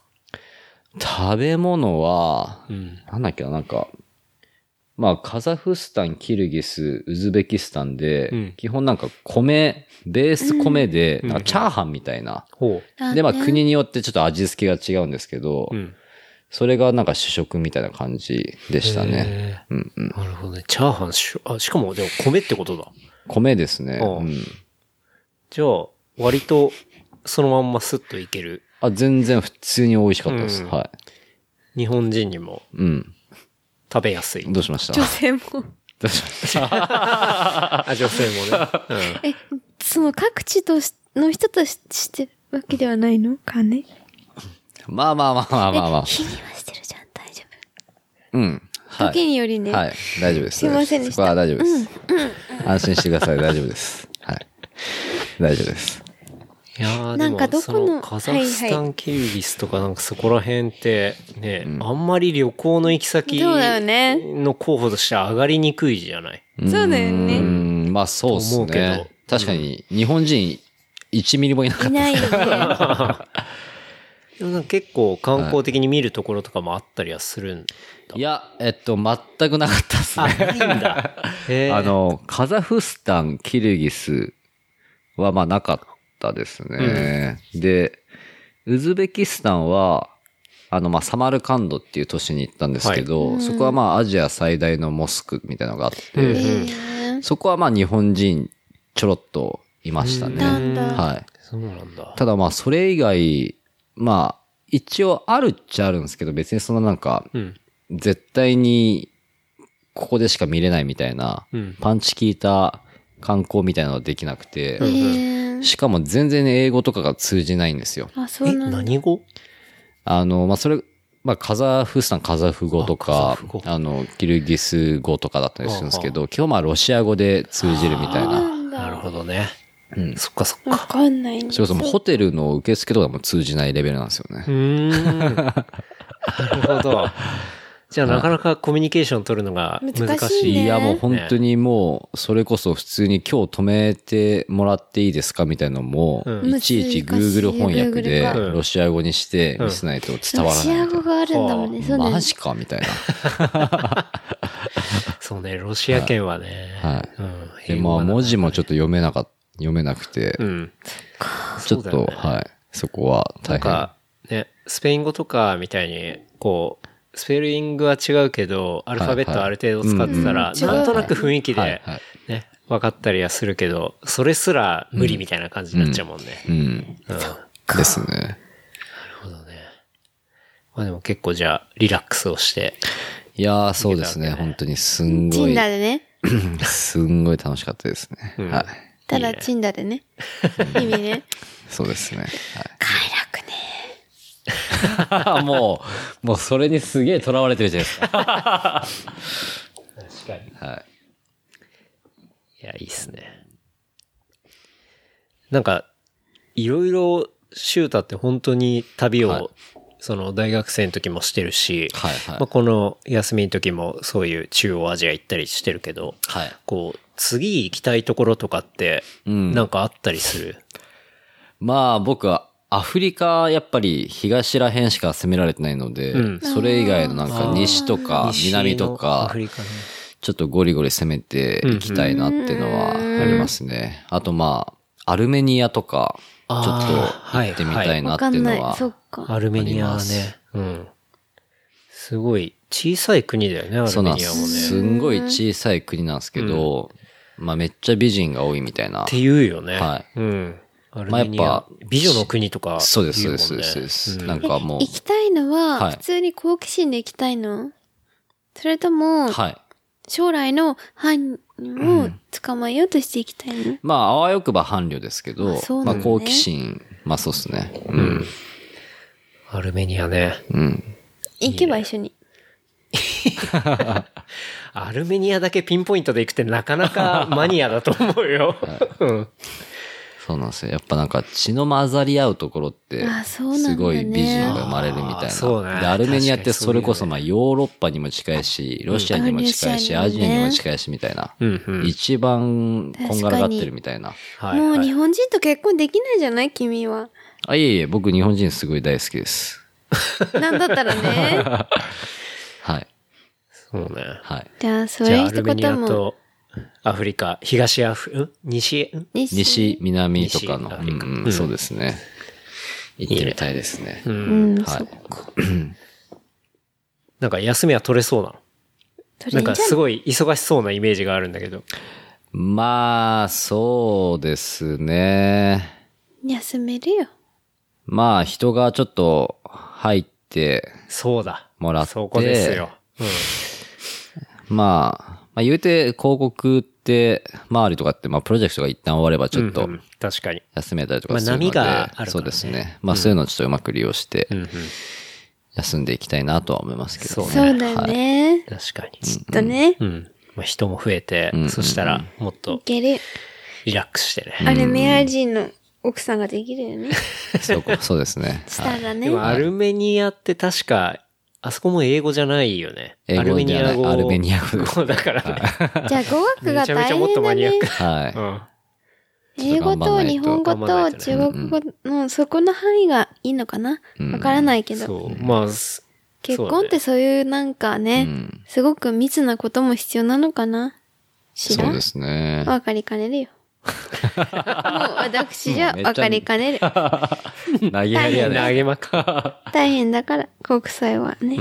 食べ物は、うん。なんだっけな、なんか、まあ、カザフスタン、キルギス、ウズベキスタンで、うん基本なんか米、ベース米で、んなんかチャーハンみたいな。ほで、まあ、国によってちょっと味付けが違うんですけど、う。うん。それがなんか主食みたいな感じでしたね。へうんうん。ーなるほどね。チャーハンし、あ、しかも、でも米ってことだ。米ですね。ああうん。じゃあ、割と、そのまんまスッといける。あ、全然普通に美味しかったです。うんは日本人にもい。うん。食べやすい。どうしました？女性も。どうしました？あ、女性もね。え、その各地としの人とししてるわけではないの？かねまあまあまあまあまあまあ。日にはしてるじゃん、大丈うん。夫。はい。時によりね。はい。大丈夫です。すいませんでしたそこは大丈夫です。安心してください。大丈夫です。はい。大丈夫です。いやーなんかでもどこのそのカザフスタン、キルギスとかなんかそこら辺ってね、あんまり旅行の行き先の候補としては上がりにくいじゃない？そうだようね。ん、まあそうっす思うけね。確かに、日本人1ミリもいなかった。いないよね。結構観光的に見るところとかもあったりはするんだ。いや、えっと、全くなかったっすね。ないんだ。あ、の、カザフスタン、キルギスはまあなかったですね。で、ウズベキスタンは、あの、まあ、サマルカンドっていう都市に行ったんですけど、そこはまあ、アジア最大のモスクみたいなのがあって、そこはまあ、日本人ちょろっといましたね。はい。そうなんだ。ただまあ、それ以外、まあ、一応あるっちゃあるんですけど、別にそのなんか、うん。絶対に、ここでしか見れないみたいな、うんパンチ効いた観光みたいなのはできなくて、えーしかも全然英語とかが通じないんですよ。あ、そうえ、なんだ。何語？あの、まあ、それ、まあ、カザフスタン、カザフ語とかフ語、あの、キルギス語とかだったりするんですけど、今日まあロシア語で通じるみたいな。なるほどね。うんそっかそっわか。かんないんだそれこそもうホテルの受付とかも通じないレベルなんですよねう。ーん。なるほど。じゃあなかなかコミュニケーション取るのが難難ししい。いねいや、もう本当にもう、それこそ普通に今日止めてもらっていいですかみたいなのも、うんいちいち Google 翻訳でロシア語にして見せないと伝わロシらないみたいア語があるんだもんね。そうマジかみたいな。そうね、ロシア圏はね。はいうん。で、まあ文字もちょっと読めなかった、読めなくてう、ん。ちょっと、ねはい。そこは大変。なんか、ね、スペイン語とかみたいに、こう、スペルイングは違うけど、アルファベットある程度使ってたら、うんうんなんとなく雰囲気はいではい、ね、分かったりはするけど、それすら無理みたいな感じになっちゃうもんね。うん。うん。なるですね。ほどね。まあでも結構じゃあ、リラックスをして、いやー、そうですね。本当にすんチンごい、ダでね。すんごい楽しかったですね。うんはい。ただチンダでね。意味ね。そうですね。快楽ね。はい。もう、もうそれにすげえ囚われてるじゃないですか。確かに。はい。いや、いいっすね。なんか、いろいろ、シュータって本当に旅を、はいその大学生の時もしてるし、はいはいまあ、この休みの時もそういう中央アジア行ったりしてるけど、はい。こう、次行きたいところとかって、うんなんかあったりする？まあ僕は、アフリカ、やっぱり東ら辺しか攻められてないので、うんそれ以外のなんか西とか西南とかフ、リカね。ちょっとゴリゴリ攻めていきたいなっていうのはありますね。あとまあ、アルメニアとか、ちょっと行ってみたいなってい。いうのはそっか。アルメニアね。うん。すごい小さい国だよね、アルメニアもね。なんです。すんごい小さい国なんですけど、まあめっちゃ美人が多いみたいなっ。て言うよね。はいうん。まあやっぱ美女の国とかそうです、言そうです、そうです。そうですうんなんかもう行、きたいのは、はい普通に好奇心で行きたいの？それとも、はい。将来の犯人を捕まえようとしていきたいの、まあ、あわよくば伴侶ですけど、あそうなのねまあ好奇心、まあそうですね。うん。アルメニアね。うん。行けば一緒に。アルメニアだけピンポイントで行くってなかなか マニアだと思うよ。うん。そうなんですよ。やっぱなんか血の混ざり合うところってすごい美人が生まれるみたいあそうねな。で、アルメニアってそれこそ確まあヨーロッパにも近いし、ロシアにも近いし、うんアジアにも近いしみたいな。うんうん。一番こんがらがってるみたいな。はい、もうはい日本人と結婚できないじゃない君は。あ、いえいえ、僕日本人すごい大好きです。なんだったらね。はい。そうね。はい。じゃあ、そじゃあ、アれ一ルメニア。とアフリカ、東アフ、ん？西、ん？西、南とかの。うんうんそうですね。行ってみたいですね。う。うんん、はいそっか。なんか休みは取れそうなの？なんかすごい忙しそうなイメージがあるんだけど。まあ、そうですね。ん休めるよ。まあ、人がちょっと入ってそうだ。もらって。そこですよ。まあ、まあ言うて広告って、周りとかって、まあプロジェクトが一旦終わればちょっとうんうん確かに。休めたりとかするので、まあ波があるからねそうですね。まあそういうのをちょっとうまく利用してうんうん。休んでいきたいなとは思いますけどね。そうだよね。確かに。きっとね。うん。まあ、人も増えて、んそしたらもっいとける。リラックスしてね。アルメニア人の奥さんができるよね。そうこそうですね。したらねで。もアルメニアって確か、あそこも英語じゃないよね。英語アルメニア語。じゃないアルメニア語 だからね。じゃあ語学がめちゃめちゃもっ大変だねとマニアック。。はい。うん。英語と日本語と中国語のそこの範囲がいいのかな？わからないけど。そう。まあ、す結婚ってそういうなんかねん、すごく密なことも必要なのかな？知らそうんですね。わかりかねるよ。もう私じゃわかりかねる。投げやりやね。投げまく。大変だから、国際はね。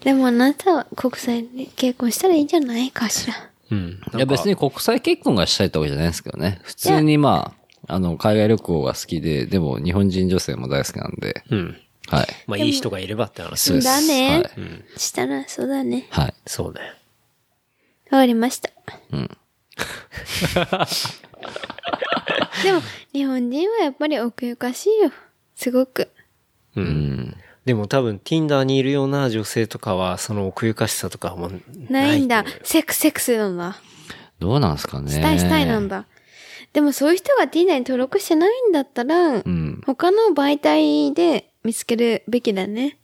でもあなたは国際で結婚したらいいんじゃないかしら。うん。いや別に国際結婚がしたいってわけじゃないですけどね。普通にまあ、あの、海外旅行が好きで、でも日本人女性も大好きなんで、うん。はい。まあ、いい人がいればって話。そうですだねはい。したら、そうだね。はい。そうね。わかりました。うん。でも、日本人はやっぱり奥ゆかしいよ。すごく。う。うんん。でも多分、Tinder にいるような女性とかは、その奥ゆかしさとかはもうないんだ。セックスセックスなんだ。どうなんですかね。したいしたいなんだ。でもそういう人が Tinder に登録してないんだったら、うん。他の媒体で見つけるべきだね。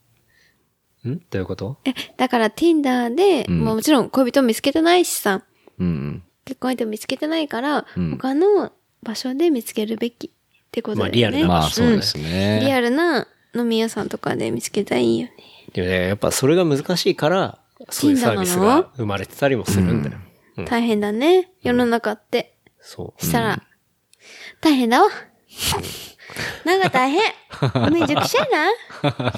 ん？どういうこと？え、だから Tinder で、んまあもちろん恋人見つけてないしさ、うん。結婚相手見つけてないから、うん他の場所で見つけるべきってことだよね。まあリアルなまあそうですね。リアルな飲み屋さんとかで見つけたらいいよね。でもね、やっぱそれが難しいから、そういうサービスが生まれてたりもするんだよ。うん大変だね。世の中って。そう。したら、大変だわ。なんか大変。めちゃくちゃやな。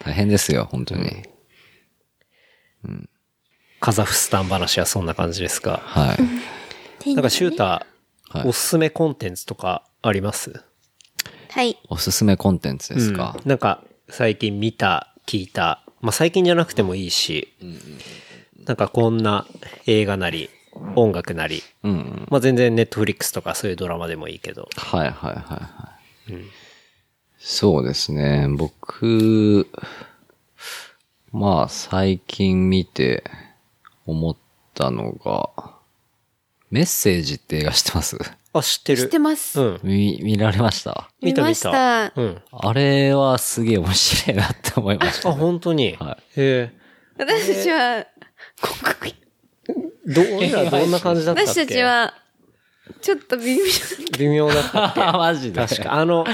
大変ですよ、本当に。カザフスタン話はそんな感じですか？はい。なんかシューター、はいおすすめコンテンツとかあります？はい。おすすめコンテンツですか？うんなんか最近見た、聞いた、まあ最近じゃなくてもいいし、なんかこんな映画なり、音楽なり、うんうん。まあ全然ネットフリックスとかそういうドラマでもいいけど。はいはいはいはい。そうですね。僕、まあ最近見て思ったのが、メッセージって映画知ってます？あ、知ってる。知ってます。うん。見、見られました？見まし見た見た。た。うん。あれはすげえ面白いなって思いましあ、た。本当に？はへ私たちは、広告え。ど、俺らどんな感じだったっけ？私たち、は、ちょっと微妙。微妙だったっけ？マジで。確か。あの、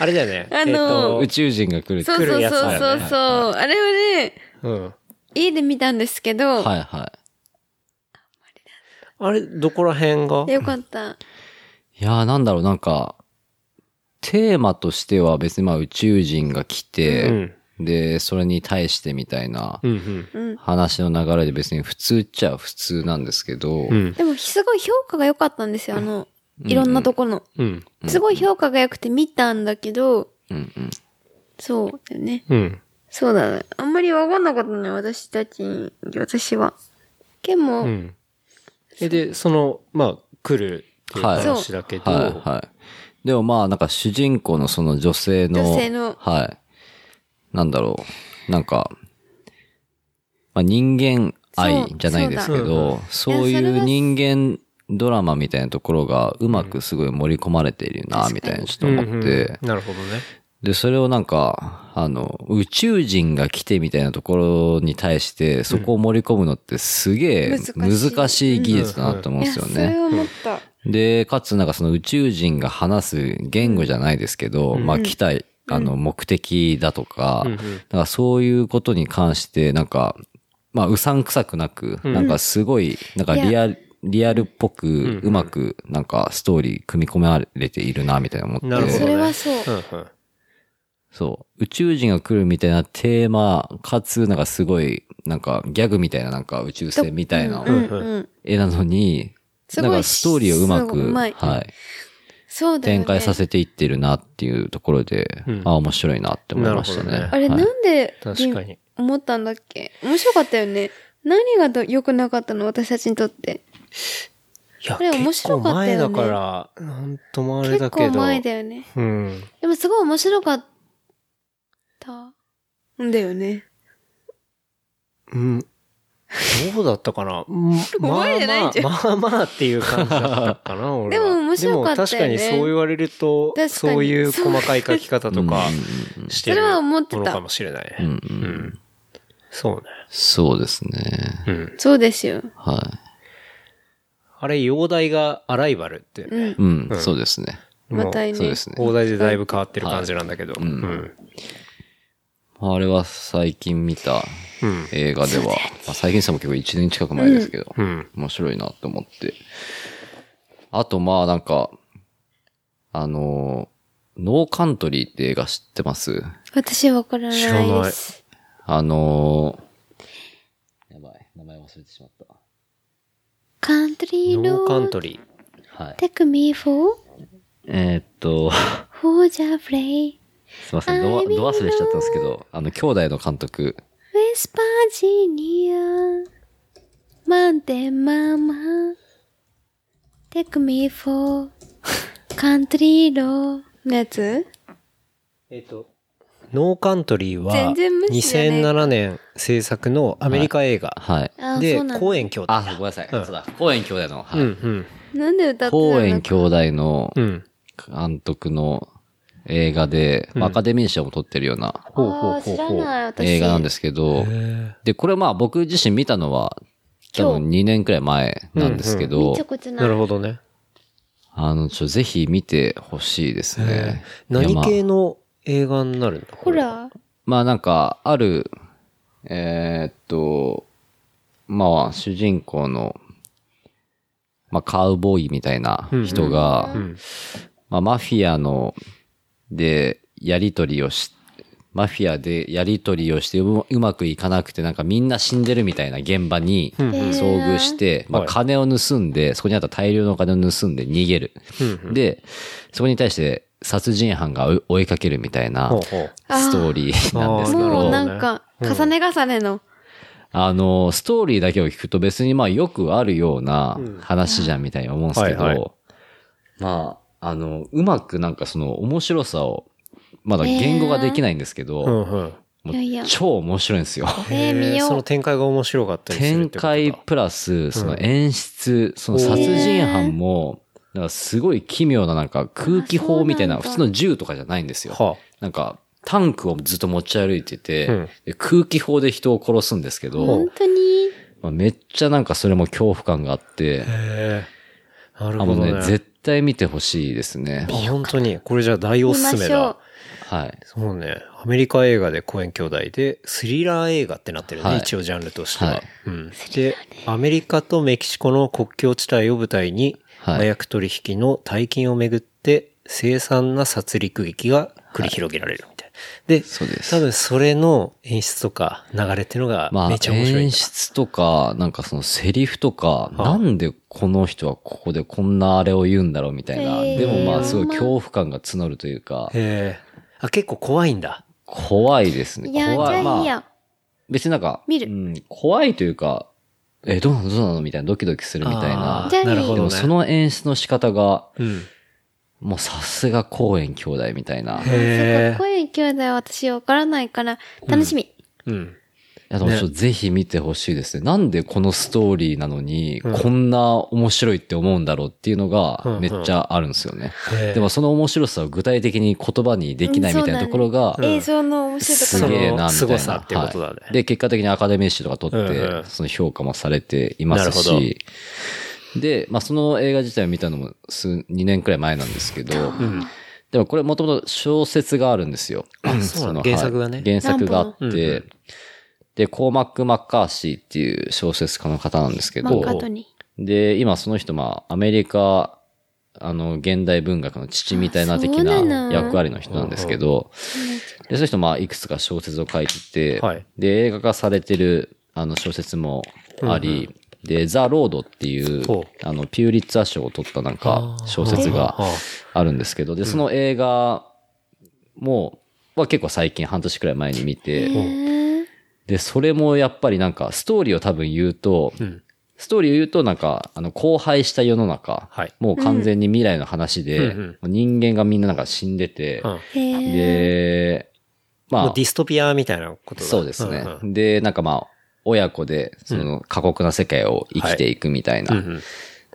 あれだよね。あのえっと宇宙人が来るそうそうそうそう。あれはね、うん。家で見たんですけど、はいはあれ、どこら辺が？よかった。い。いやーなんだろう、なんか、テーマとしては別にまあ宇宙人が来て、で、それに対してみたいなうんうん。話の流れで別に普通っちゃ普通なんですけど、うん。でも、すごい評価が良かったんですよ、あの、いろんなとこの。うん。すごい評価が良くて見たんだけど、うんうん。そうだよね。うん。そうだね。あんまりわかんなかったね、私たちに、私は。でも、うん。え、で、その、まあ、来るっていうはい話だけど、はいはい。でもまあなんか主人公のその女性の、女性のはい。なんだろう。なんか、まあ人間愛じゃないですけそうど、そういう人間ドラマみたいなところがうまくすごい盛り込まれているな、みたいなちょっと思って、なるほどね。で、それをなんか、あの、宇宙人が来てみたいなところに対して、そこを盛り込むのってすげえ難しい技術だなと思うんですよね。それは思った。で、かつなんかその宇宙人が話す言語じゃないですけど、まあ来た、あの、目的だとか、うんうんなんかそういうことに関して、なんか、まあうさんくさくなく、なんかすごい、なんかリアル、リアルっぽく、うまく、なんかストーリー組み込められているな、みたいな思って。なるほど、ね。それはそう。そう。宇宙人が来るみたいなテーマ、かつ、なんかすごい、なんかギャグみたいな、なんか宇宙船みたいな。絵なのに、すごいなんかストーリーをうますく、ごいうまいはい。そうだよね。展開させていってるなっていうところで、うんあ、面白いなって思いましたね。ねあれ、はいなんで、確かに。思ったんだっけ？面白かったよね。何がど良くなかったの？私たちにとって。いや、これ面結構白かったよね前だから、なんともあれ結だけど。構前だよね。うん。でもすごい面白かった。んだよね。うん。どうだったかな、うん、まあ覚えてないじゃんまあ、まあまあっていう感じだったかな、俺は。でも面白かったよねでも確かにそう言われると確、かにそういう細かい書き方とかしてるそれは思ってたものかもしれない。うんうんうんそうね。そうですね。うん。そうですよ。はあれ、容体がアライバルって、うん。い。うん、そうですね。またいね。そうですね。大台でだいぶ変わってる感じなんだけど。うん。あれは最近見たうん。映画では、まあ、最近さも結構1年近く前ですけど、うん。面白いなって思って。あと、まあなんか、あの、ノーカントリーって映画知ってます？私わからない知らないです。あのやばい、名前忘れてしまっカントリーノーカントリた。はい。take me for? えーっと、for the play すいません、ドア、ドア忘れしちゃったんですけど、あの、兄弟の監督、West Virginia Mountain Mama take me for country road のやつ？ー。えっと、ノーカントリーは、全然無視じゃねえか2007年制作のアメリカ映画。はい。あでそうなん、だ公園兄弟。あ、ごめんなさい。そうだ。公園兄弟の、はい。うん、うん。なんで歌ってたの公園兄弟のうん。監督の映画で、まあアカデミー賞も取ってるような。映画なんですけど、で、これまあ僕自身見たのは、多分2年くらい前なんですけどめちゃ、くちゃな。なるほどね。あの、ちょ、ぜひ見てほしいですね。何系の映画になるんだほら。まあなんか、ある、えーっと、まあ、主人公の、まあ、カウボーイみたいな人が、んまあ、マフィアの、で、やりとりをし、マフィアでやりとりをしてううまくいかなくて、なんかみんな死んでるみたいな現場に遭遇して、まあ、はい金を盗んで、そこにあった大量の金を盗んで逃げる。で、そこに対して殺人犯が追いかけるみたいな。ストーリーなんですけど、もうなんか、重ね重ねの。あの、ストーリーだけを聞くと別にまあよくあるような話じゃんみたいに思うんですけど、まあ、あの、うまくなんかその面白さを、まだ言語ができないんですけど、超面白いんですよ。えー。その展開が面白かったりする展ってことか開プラス、その演出、その殺人犯も、なんかすごい奇妙ななんか空気砲みたいな、普通の銃とかじゃないんですよ。はなんか、タンクをずっと持ち歩いてて、うんで空気砲で人を殺すんですけど、本当に？まあ、めっちゃなんかそれも恐怖感があって。なるほどね。あのね、絶対見てほしいですね。あ本当に。これじゃあ大お見すめだ。はい。そうね。アメリカ映画で公演兄弟で、スリラー映画ってなってるね、はい一応ジャンルとしては。はいうん。で、アメリカとメキシコの国境地帯を舞台に、はい麻薬取引の大金をめぐって、凄惨な殺戮劇が繰り広げられる。で、そうです多分それの演出とか流れっていうのがまあめっちゃ面白いん演だ。出とか、なんかそのセリフとか、なんでこの人はここでこんなあれを言うんだろうみたいな。でもまあすごい恐怖感が募るというか、へえ。あ、結構怖いんだ。怖いですね。いや、怖い。まあ、や。別になんか、見るうん、怖いというか、え、どうなのどうなのみたいなドキドキするみたいななるほどね。でもその演出の仕方が、うん。もうさすが公園兄弟みたいな。いへえ。声兄弟は私わからないから、楽しみ。うん。や、でもちょっとぜひ見てほしいですね。なんでこのストーリーなのに、こんな面白いって思うんだろうっていうのがめっちゃあるんですよね。でもその面白さを具体的に言葉にできないみたいなところが、映像の面白いところ。すげえな、みたいな。凄さっていうことだねはいで、結果的にアカデミー賞とか取って、うんうんその評価もされていますなるし、で、まあその映画自体を見たのも数、2年くらい前なんですけど、でもこれもともと小説があるんですよ。そうなの。の原作がね。はい。原作があっ何て、で、コーマック・マッカーシーっていう小説家の方なんですけど、で、今その人、まあ、アメリカ、あの、現代文学の父みたいな的な役割の人なんですけど、で、その人、まあ、いくつか小説を書いてて、はい。で、映画化されてる、あの、小説もあり、で、ザ・ロードっていうほ、あの、ピューリッツァ賞を取ったなんか、小説がああるんですけど、で、その映画も、は結構最近半年くらい前に見て、ー。で、それもやっぱりなんか、ストーリーを多分言うと、ん。ストーリーを言うとなんか、あの、荒廃した世の中、はい。もう完全に未来の話で、うん。人間がみんななんか死んでて、うん。で、まあ。デ、ィストピアみたいなことだそうですね。うんうん。で、なんかまあ、親子で、その過酷な世界を生きていくみたいな。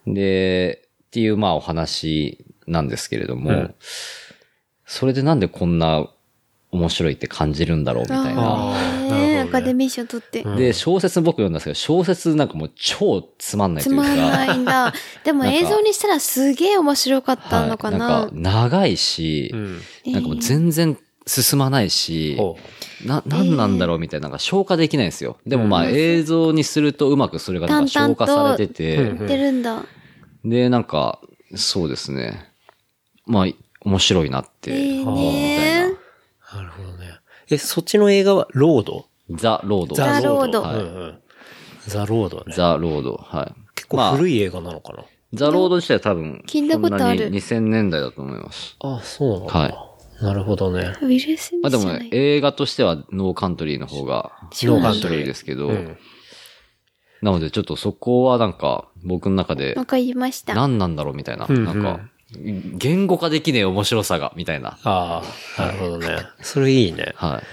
で、っていうまあお話なんですけれども、うんそれでなんでこんな面白いって感じるんだろうみたいな。ねねアカデミー賞取って。うんで、小説僕読んだんですけど、小説なんかもう超つまんないというか。つまんないんだ。でも映像にしたらすげえ面白かったのかはい、な。なんか長いし、うんなんかもう全然進まないし、ほな、なんなんだろうみたいな、なんか消化できないんですよ。でもまあ映像にするとうまくそれがなんか消化されてて、うん言ってるんだ。で、なんか、そうですね。まあ、面白いなってええ思うみたいね。な。うなるほどね。え、そっちの映画はロード？ザ・ロード。ザロードはいうんうんザ・ロードね。ザ・ロード。はい。結構古い。い映画なのかな、ザ・ロード自体は多分、聞いたことあるそんなに2000年代だと思います。あ、そうなんだ。はなるほどね。ウィル・スミまあでも映画としてはノーカントリーの方が、ノーカントリーですけど、うん。なのでちょっとそこはなんか、僕の中でわ、かりました。何なんだろうみたいな。うんうんなんか、言語化できねえ面白さが、みたいな。ああ、なるほどね。それいいね。はい。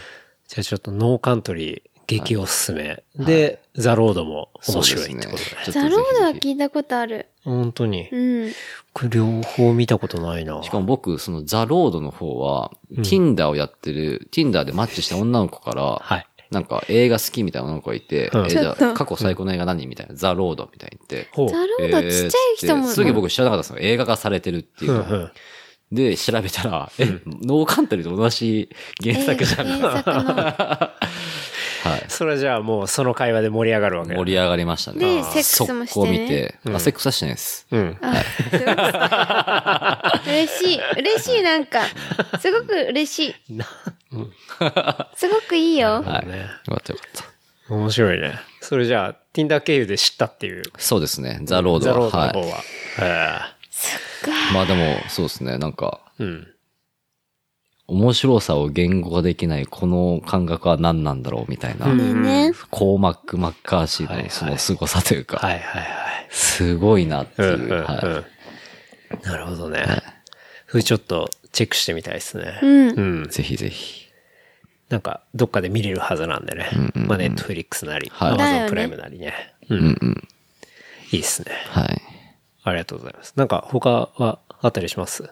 じゃあちょっとノーカントリー、激おすすめ。で、ザ・ロードも面白いってことね。ねザ・ロードは聞いたことある。本当に。うん。これ両方見たことないな。しかも僕、そのザ・ロードの方は、Tinder をやってる、Tinder でマッチした女の子から、はい。なんか映画好きみたいな女の子がいて、うんえじゃちょっとあ過去最高の映画何みたいな、ザ・ロードみたいに言って。ほう。ザ・ロードちっちゃい人も。すぐ僕知らなかったんですよ。映画化されてるっていう。うんうんで、調べたら、え、ノーカントリーと同じ原作じゃん。えー原作の。はい。それじゃあもうその会話で盛り上がるわけだ盛り上がりましたね。でセックスもしてね見て、あ、セックスはしてないです。うん。嬉しい。嬉しい、なんか。すごく嬉しい。すごくいいよ。はい。ねよかったよかった。面白いね。それじゃあ、Tinder 経由で知ったっていう。そうですね。ザ・ロードザ・は。ロードのはい。方は。えまあでも、そうですね。なんか、えうん。面白さを言語化できないこの感覚は何なんだろうみたいな。コーマック・マッカーシーのその凄さというか、はいはいはい。すごいなっていう。なるほどね。それちょっとチェックしてみたいですね。うん。うんい。。ぜひぜひ。なんか、どっかで見れるはずなんでね。まあ、ネットフリックスなり、はいアマゾンプライムなりね。うん。いいっすね。はい。ありがとうございます。なんか、他はあったりします？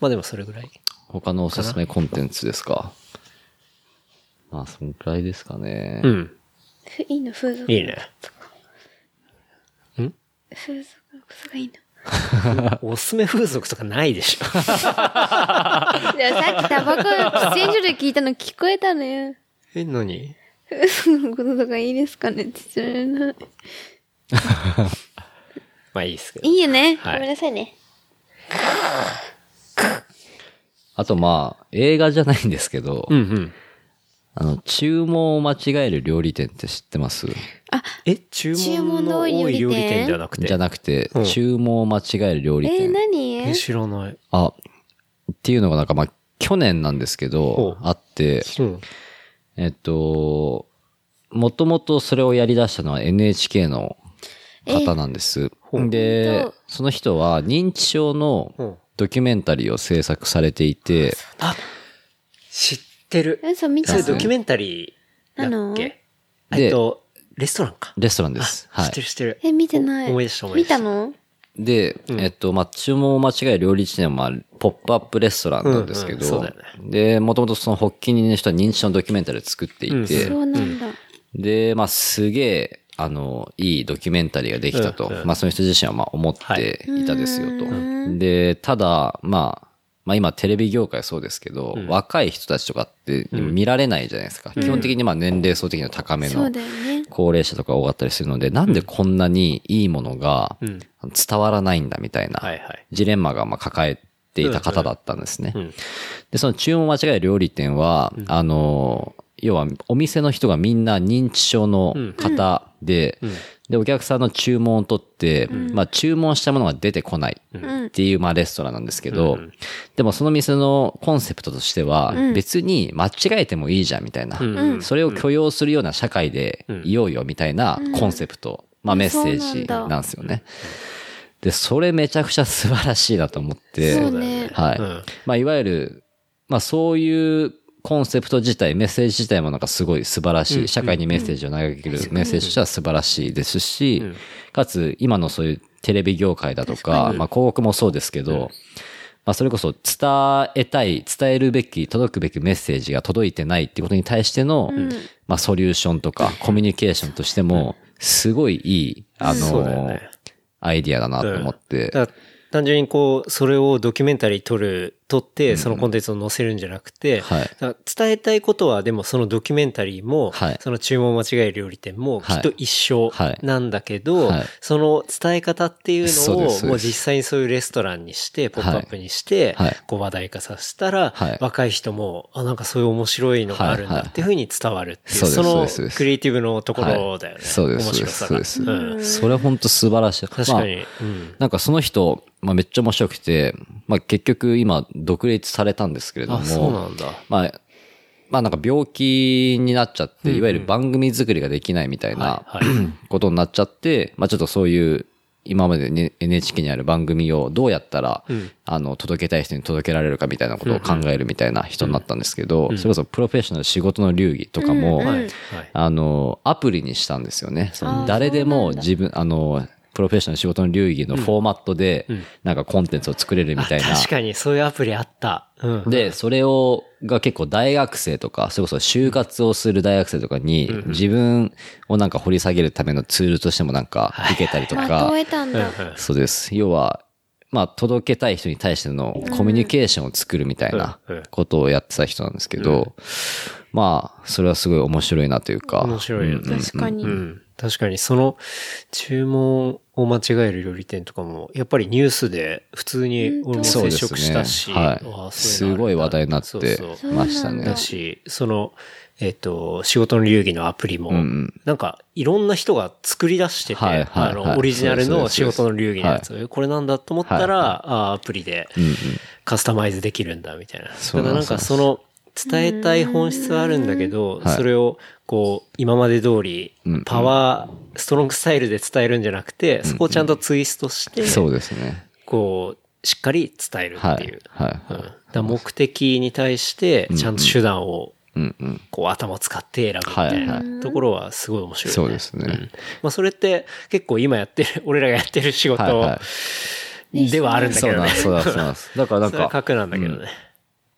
まあでもそれぐらい。他のおすすめコンテンツですか？まあ、そんくらいですかね。うん。ふいいの、風俗。いいね。風俗がいいの？おすすめ風俗とかないでしょ。さっきタバコ喫煙所で聞いたの聞こえたのよ。え、何？そのこととかいいですかねって言ってない。まあいいですけど。いいよね。はいごめんなさいね。あとまあ、映画じゃないんですけど、うんうん。あの、注文を間違える料理店って知ってます？え、注文の多い料理店？じゃなくて。じゃなくて、うん注文を間違える料理えー、店。何？え、知らない。あ、っていうのがなんかまあ、去年なんですけほど、うあって、うん。えっと、もともとそれをやり出したのは NHK の方なんです。でその人は認知症うんのドキュメンタリーを制作されていて、あ、知ってる。え、そう見たそれドキュメンタリーだっけ？でえっと、レストランか。レストランです。あ知ってるはい。知ってる。え、見てない。思い出した思い出した見たの？で、えっと、まあ、注文を間違える料理店は、まあ、ポップアップレストランなんですけうんうんそうどだよね、で、もともとその発起人の人は認知症のドキュメンタリーを作っていて、そうなんだ。で、まあ、すげえ、あの、いいドキュメンタリーができたと、うんうんまあ、その人自身はまあ思っていたですよと。で、ただ、まあ、まあ今テレビ業界そうですけど、若い人たちとかって見られないじゃないですか。基本的にまあ年齢層的には高めの。高齢者とか多かったりするので、なんでこんなにいいものがん伝わらないんだみたいなはいはい。ジレンマがまあ抱えていた方だったんですね。んで、その注文間違える料理店は、あの、要はお店の人がみんな認知症の方で、で、お客さんの注文を取って、まあ注文したものが出てこないっていう、まあレストランなんですけど、でもその店のコンセプトとしては、別に間違えてもいいじゃんみたいな、それを許容するような社会でいようよみたいなコンセプト、まあメッセージなんですよね。で、それめちゃくちゃ素晴らしいなと思って、そうね。はい。うん。まあ、いわゆる、まあ、そういうコンセプト自体、メッセージ自体もなんかすごい素晴らしい。社会にメッセージを投げかけるメッセージとしては素晴らしいですし、かつ、今のそういうテレビ業界だとか、まあ、広告もそうですけど、まあ、それこそ伝えたい、伝えるべき、届くべきメッセージが届いてないっていうことに対しての、まあ、ソリューションとか、コミュニケーションとしても、すごいいい、あのね、アイディアだなと思って、単純にこう、それをドキュメンタリー撮る、撮って、そのコンテンツを載せるんじゃなくて、はい。だから伝えたいことは、でもそのドキュメンタリーも、はい。その注文間違える料理店も、はい。きっと一緒はいなんだけど、はい。その伝え方っていうのを、もう実際にそういうレストランにして、ポップアップにして、はい。こう話題化させたら、はい。若い人も、あ、なんかそういう面白いのがあるんだっていうふうに伝わるっていう、そのクリエイティブのところだよね。はい。そうです、面白さが。そうです。うん。それ本当素晴らしい。確かに。なんかその人、まあめっちゃ面白くて、まあ結局今独立されたんですけれども、あ、そうなんだ。まあ、まあなんか病気になっちゃって、いわゆる番組作りができないみたいな ことになっちゃって、まあちょっとそういう、今までね NHK にある番組をどうやったら、あの、届けたい人に届けられるかみたいなことを考えるみたいな人になったんですけど、それこそプロフェッショナル仕事の流儀とかも。あの、アプリにしたんですよね。誰でも自分、あの、プロフェッショナル仕事の流儀のフォーマットで、なんかコンテンツを作れるみたいな。確かにそういうアプリあった。うん。で、それを、が結構大学生とか、それこそ就活をする大学生とかに、自分をなんか掘り下げるためのツールとしてもなんか受けたりとまかと、えたんだ。そうです。要は、まあ、届けたい人に対してのコミュニケーションを作るみたいなことをやってた人なんですけど、まあ、それはすごい面白いなというか、面白いよね。確かに。うん。確かにその注文を間違える料理店とかも、やっぱりニュースで普通に俺も接触したし、ね。はい。すごい話題になってましたね。だだ。し、その、えっ、と、仕事の流儀のアプリも、なんか、いろんな人が作り出してて、はいはいはい。あの、オリジナルの仕事の流儀のやつ、えこれなんだと思ったら、あアプリでカスタマイズできるんだ、みたいな。そうだからなんかその、伝えたい本質はあるんだけど、はいそれを、こう、今まで通りうん、パワー、ストロングスタイルで伝えるんじゃなくて、そこをちゃんとツイストして、そうですね。こう、しっかり伝えるはいっていう。。だ目的に対して、ちゃんと手段を、うんうん。こう頭使って選ぶみたいはいなところはすごい面白い、ね。そうですねんまあそれって結構今やってる、俺らがやってる仕事ではあるんだけどね。そうだ、そうだ、そうだ。だからなんか、それは核なんだけどね。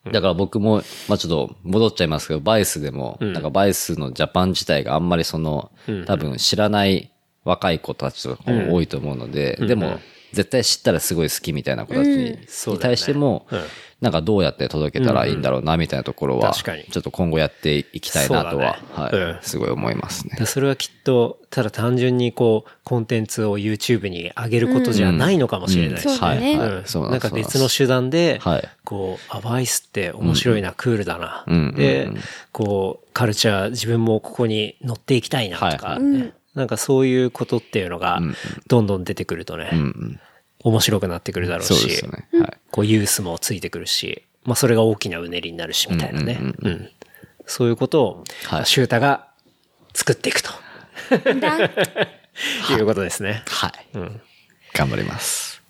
だから僕も、まあちょっと戻っちゃいますけど、バイスでも、なんかバイスのジャパン自体があんまりその、多分知らない若い子たちとかも多いと思うので、でも、絶対知ったらすごい好きみたいな子たちに,、対しても、うん。なんかどうやって届けたらいいんだろうな、みたいなところは、確かに。ちょっと今後やっていきたいなとは、はい、すごい思いますね。でそれはきっと、ただ単純にこう、コンテンツを YouTube に上げることじゃないのかもしれないし。はい、なんか別の手段で、はい。こう、アバイスって面白いな、クールだな。うん。でこう、カルチャー、自分もここに乗っていきたいなとか、はいねなんかそういうことっていうのがうんうん、どんどん出てくるとね、うんうん。面白くなってくるだろうし、そうね。はい。こう、ユースもついてくるし、まあそれが大きなうねりになるし、みたいなね。うんうんうんそういうことを、はいシュータが作っていくと。だ いうことですね。はい。うん。頑張ります。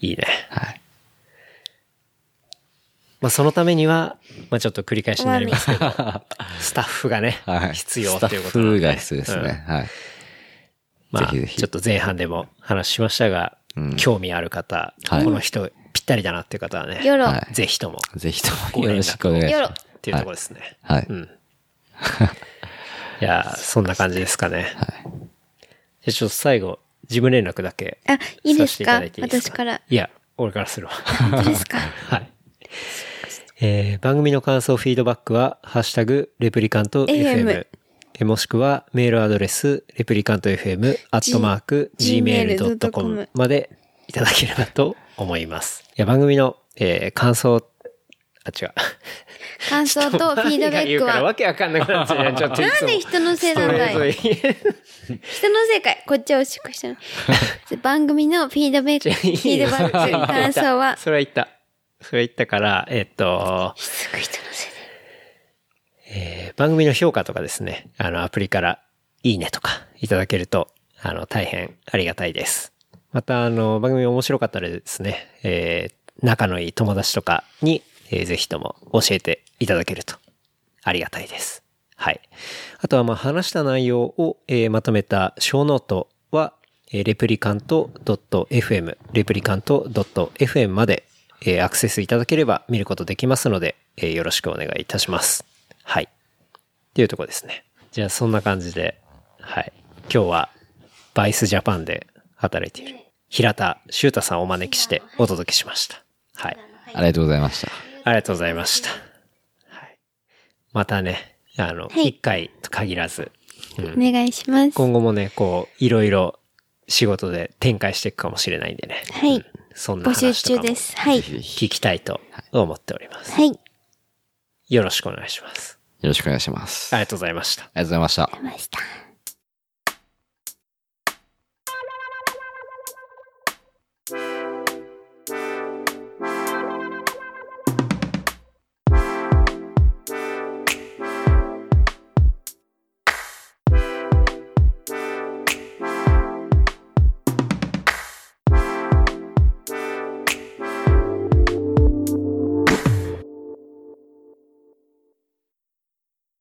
いいね。はい。まあそのためには、まあちょっと繰り返しになりますけど、スタッフがね、はい。必要っていうことスタッフが必要ですね。はい。まあ、ぜひぜひちょっと前半でも話しましたが、うん興味ある方、はいこの人ぴったりだなっていう方はね、よろ。はいぜひともぜひともよろしくお願いしよろます。っていうところですね。はい。うん。いやー、そんな感じですかね。じゃあちょっと最後、事務連絡だけあ、いいですか？させていただいていいですか？私から。いや、俺からするわ。本当ですか？はい。えー番組の感想、フィードバックは、ハッシュタグ、レプリカント FM。もしくは、メールアドレス、レプリカント FM、アットマーク、gmail.com までいただければと思います。いや、番組の、えー感想、あ、違う。感想とフィードバックは。わけわかんなくなっちゃうなんで人のせいなんだい？人の正解。こっちをしっかりしたの。番組のフィードバック、フィードバック、感想は？それは言った。それは言ったから、えっと、すごい人のせいえー番組の評価とかですね、あの、アプリからいいねとかいただけると、あの、大変ありがたいです。また、あの、番組面白かったらですね、えー仲のいい友達とかに、えーぜひとも教えていただけるとありがたいです。はい。あとは、ま、話した内容を、えーまとめたショーノートは、えーレプリカント .fm、レプリカント .fm まで、えーアクセスいただければ見ることできますので、えーよろしくお願いいたします。はい。っていうところですね。じゃあそんな感じで、はい。今日は VICE Japan で働いている平田修太さんをお招きしてお届けしました。はい。ありがとうございました。ありがとうございました。はい。またね、あの、一、はい回と限らず、うんお願いします。今後もね、こう、いろいろ仕事で展開していくかもしれないんでね。はいうんそんな募集話とかも中です。はい。聞きたいと思っております。はい。よろしくお願いします。よろしくお願いします。ありがとうございました。ありがとうございました。ました。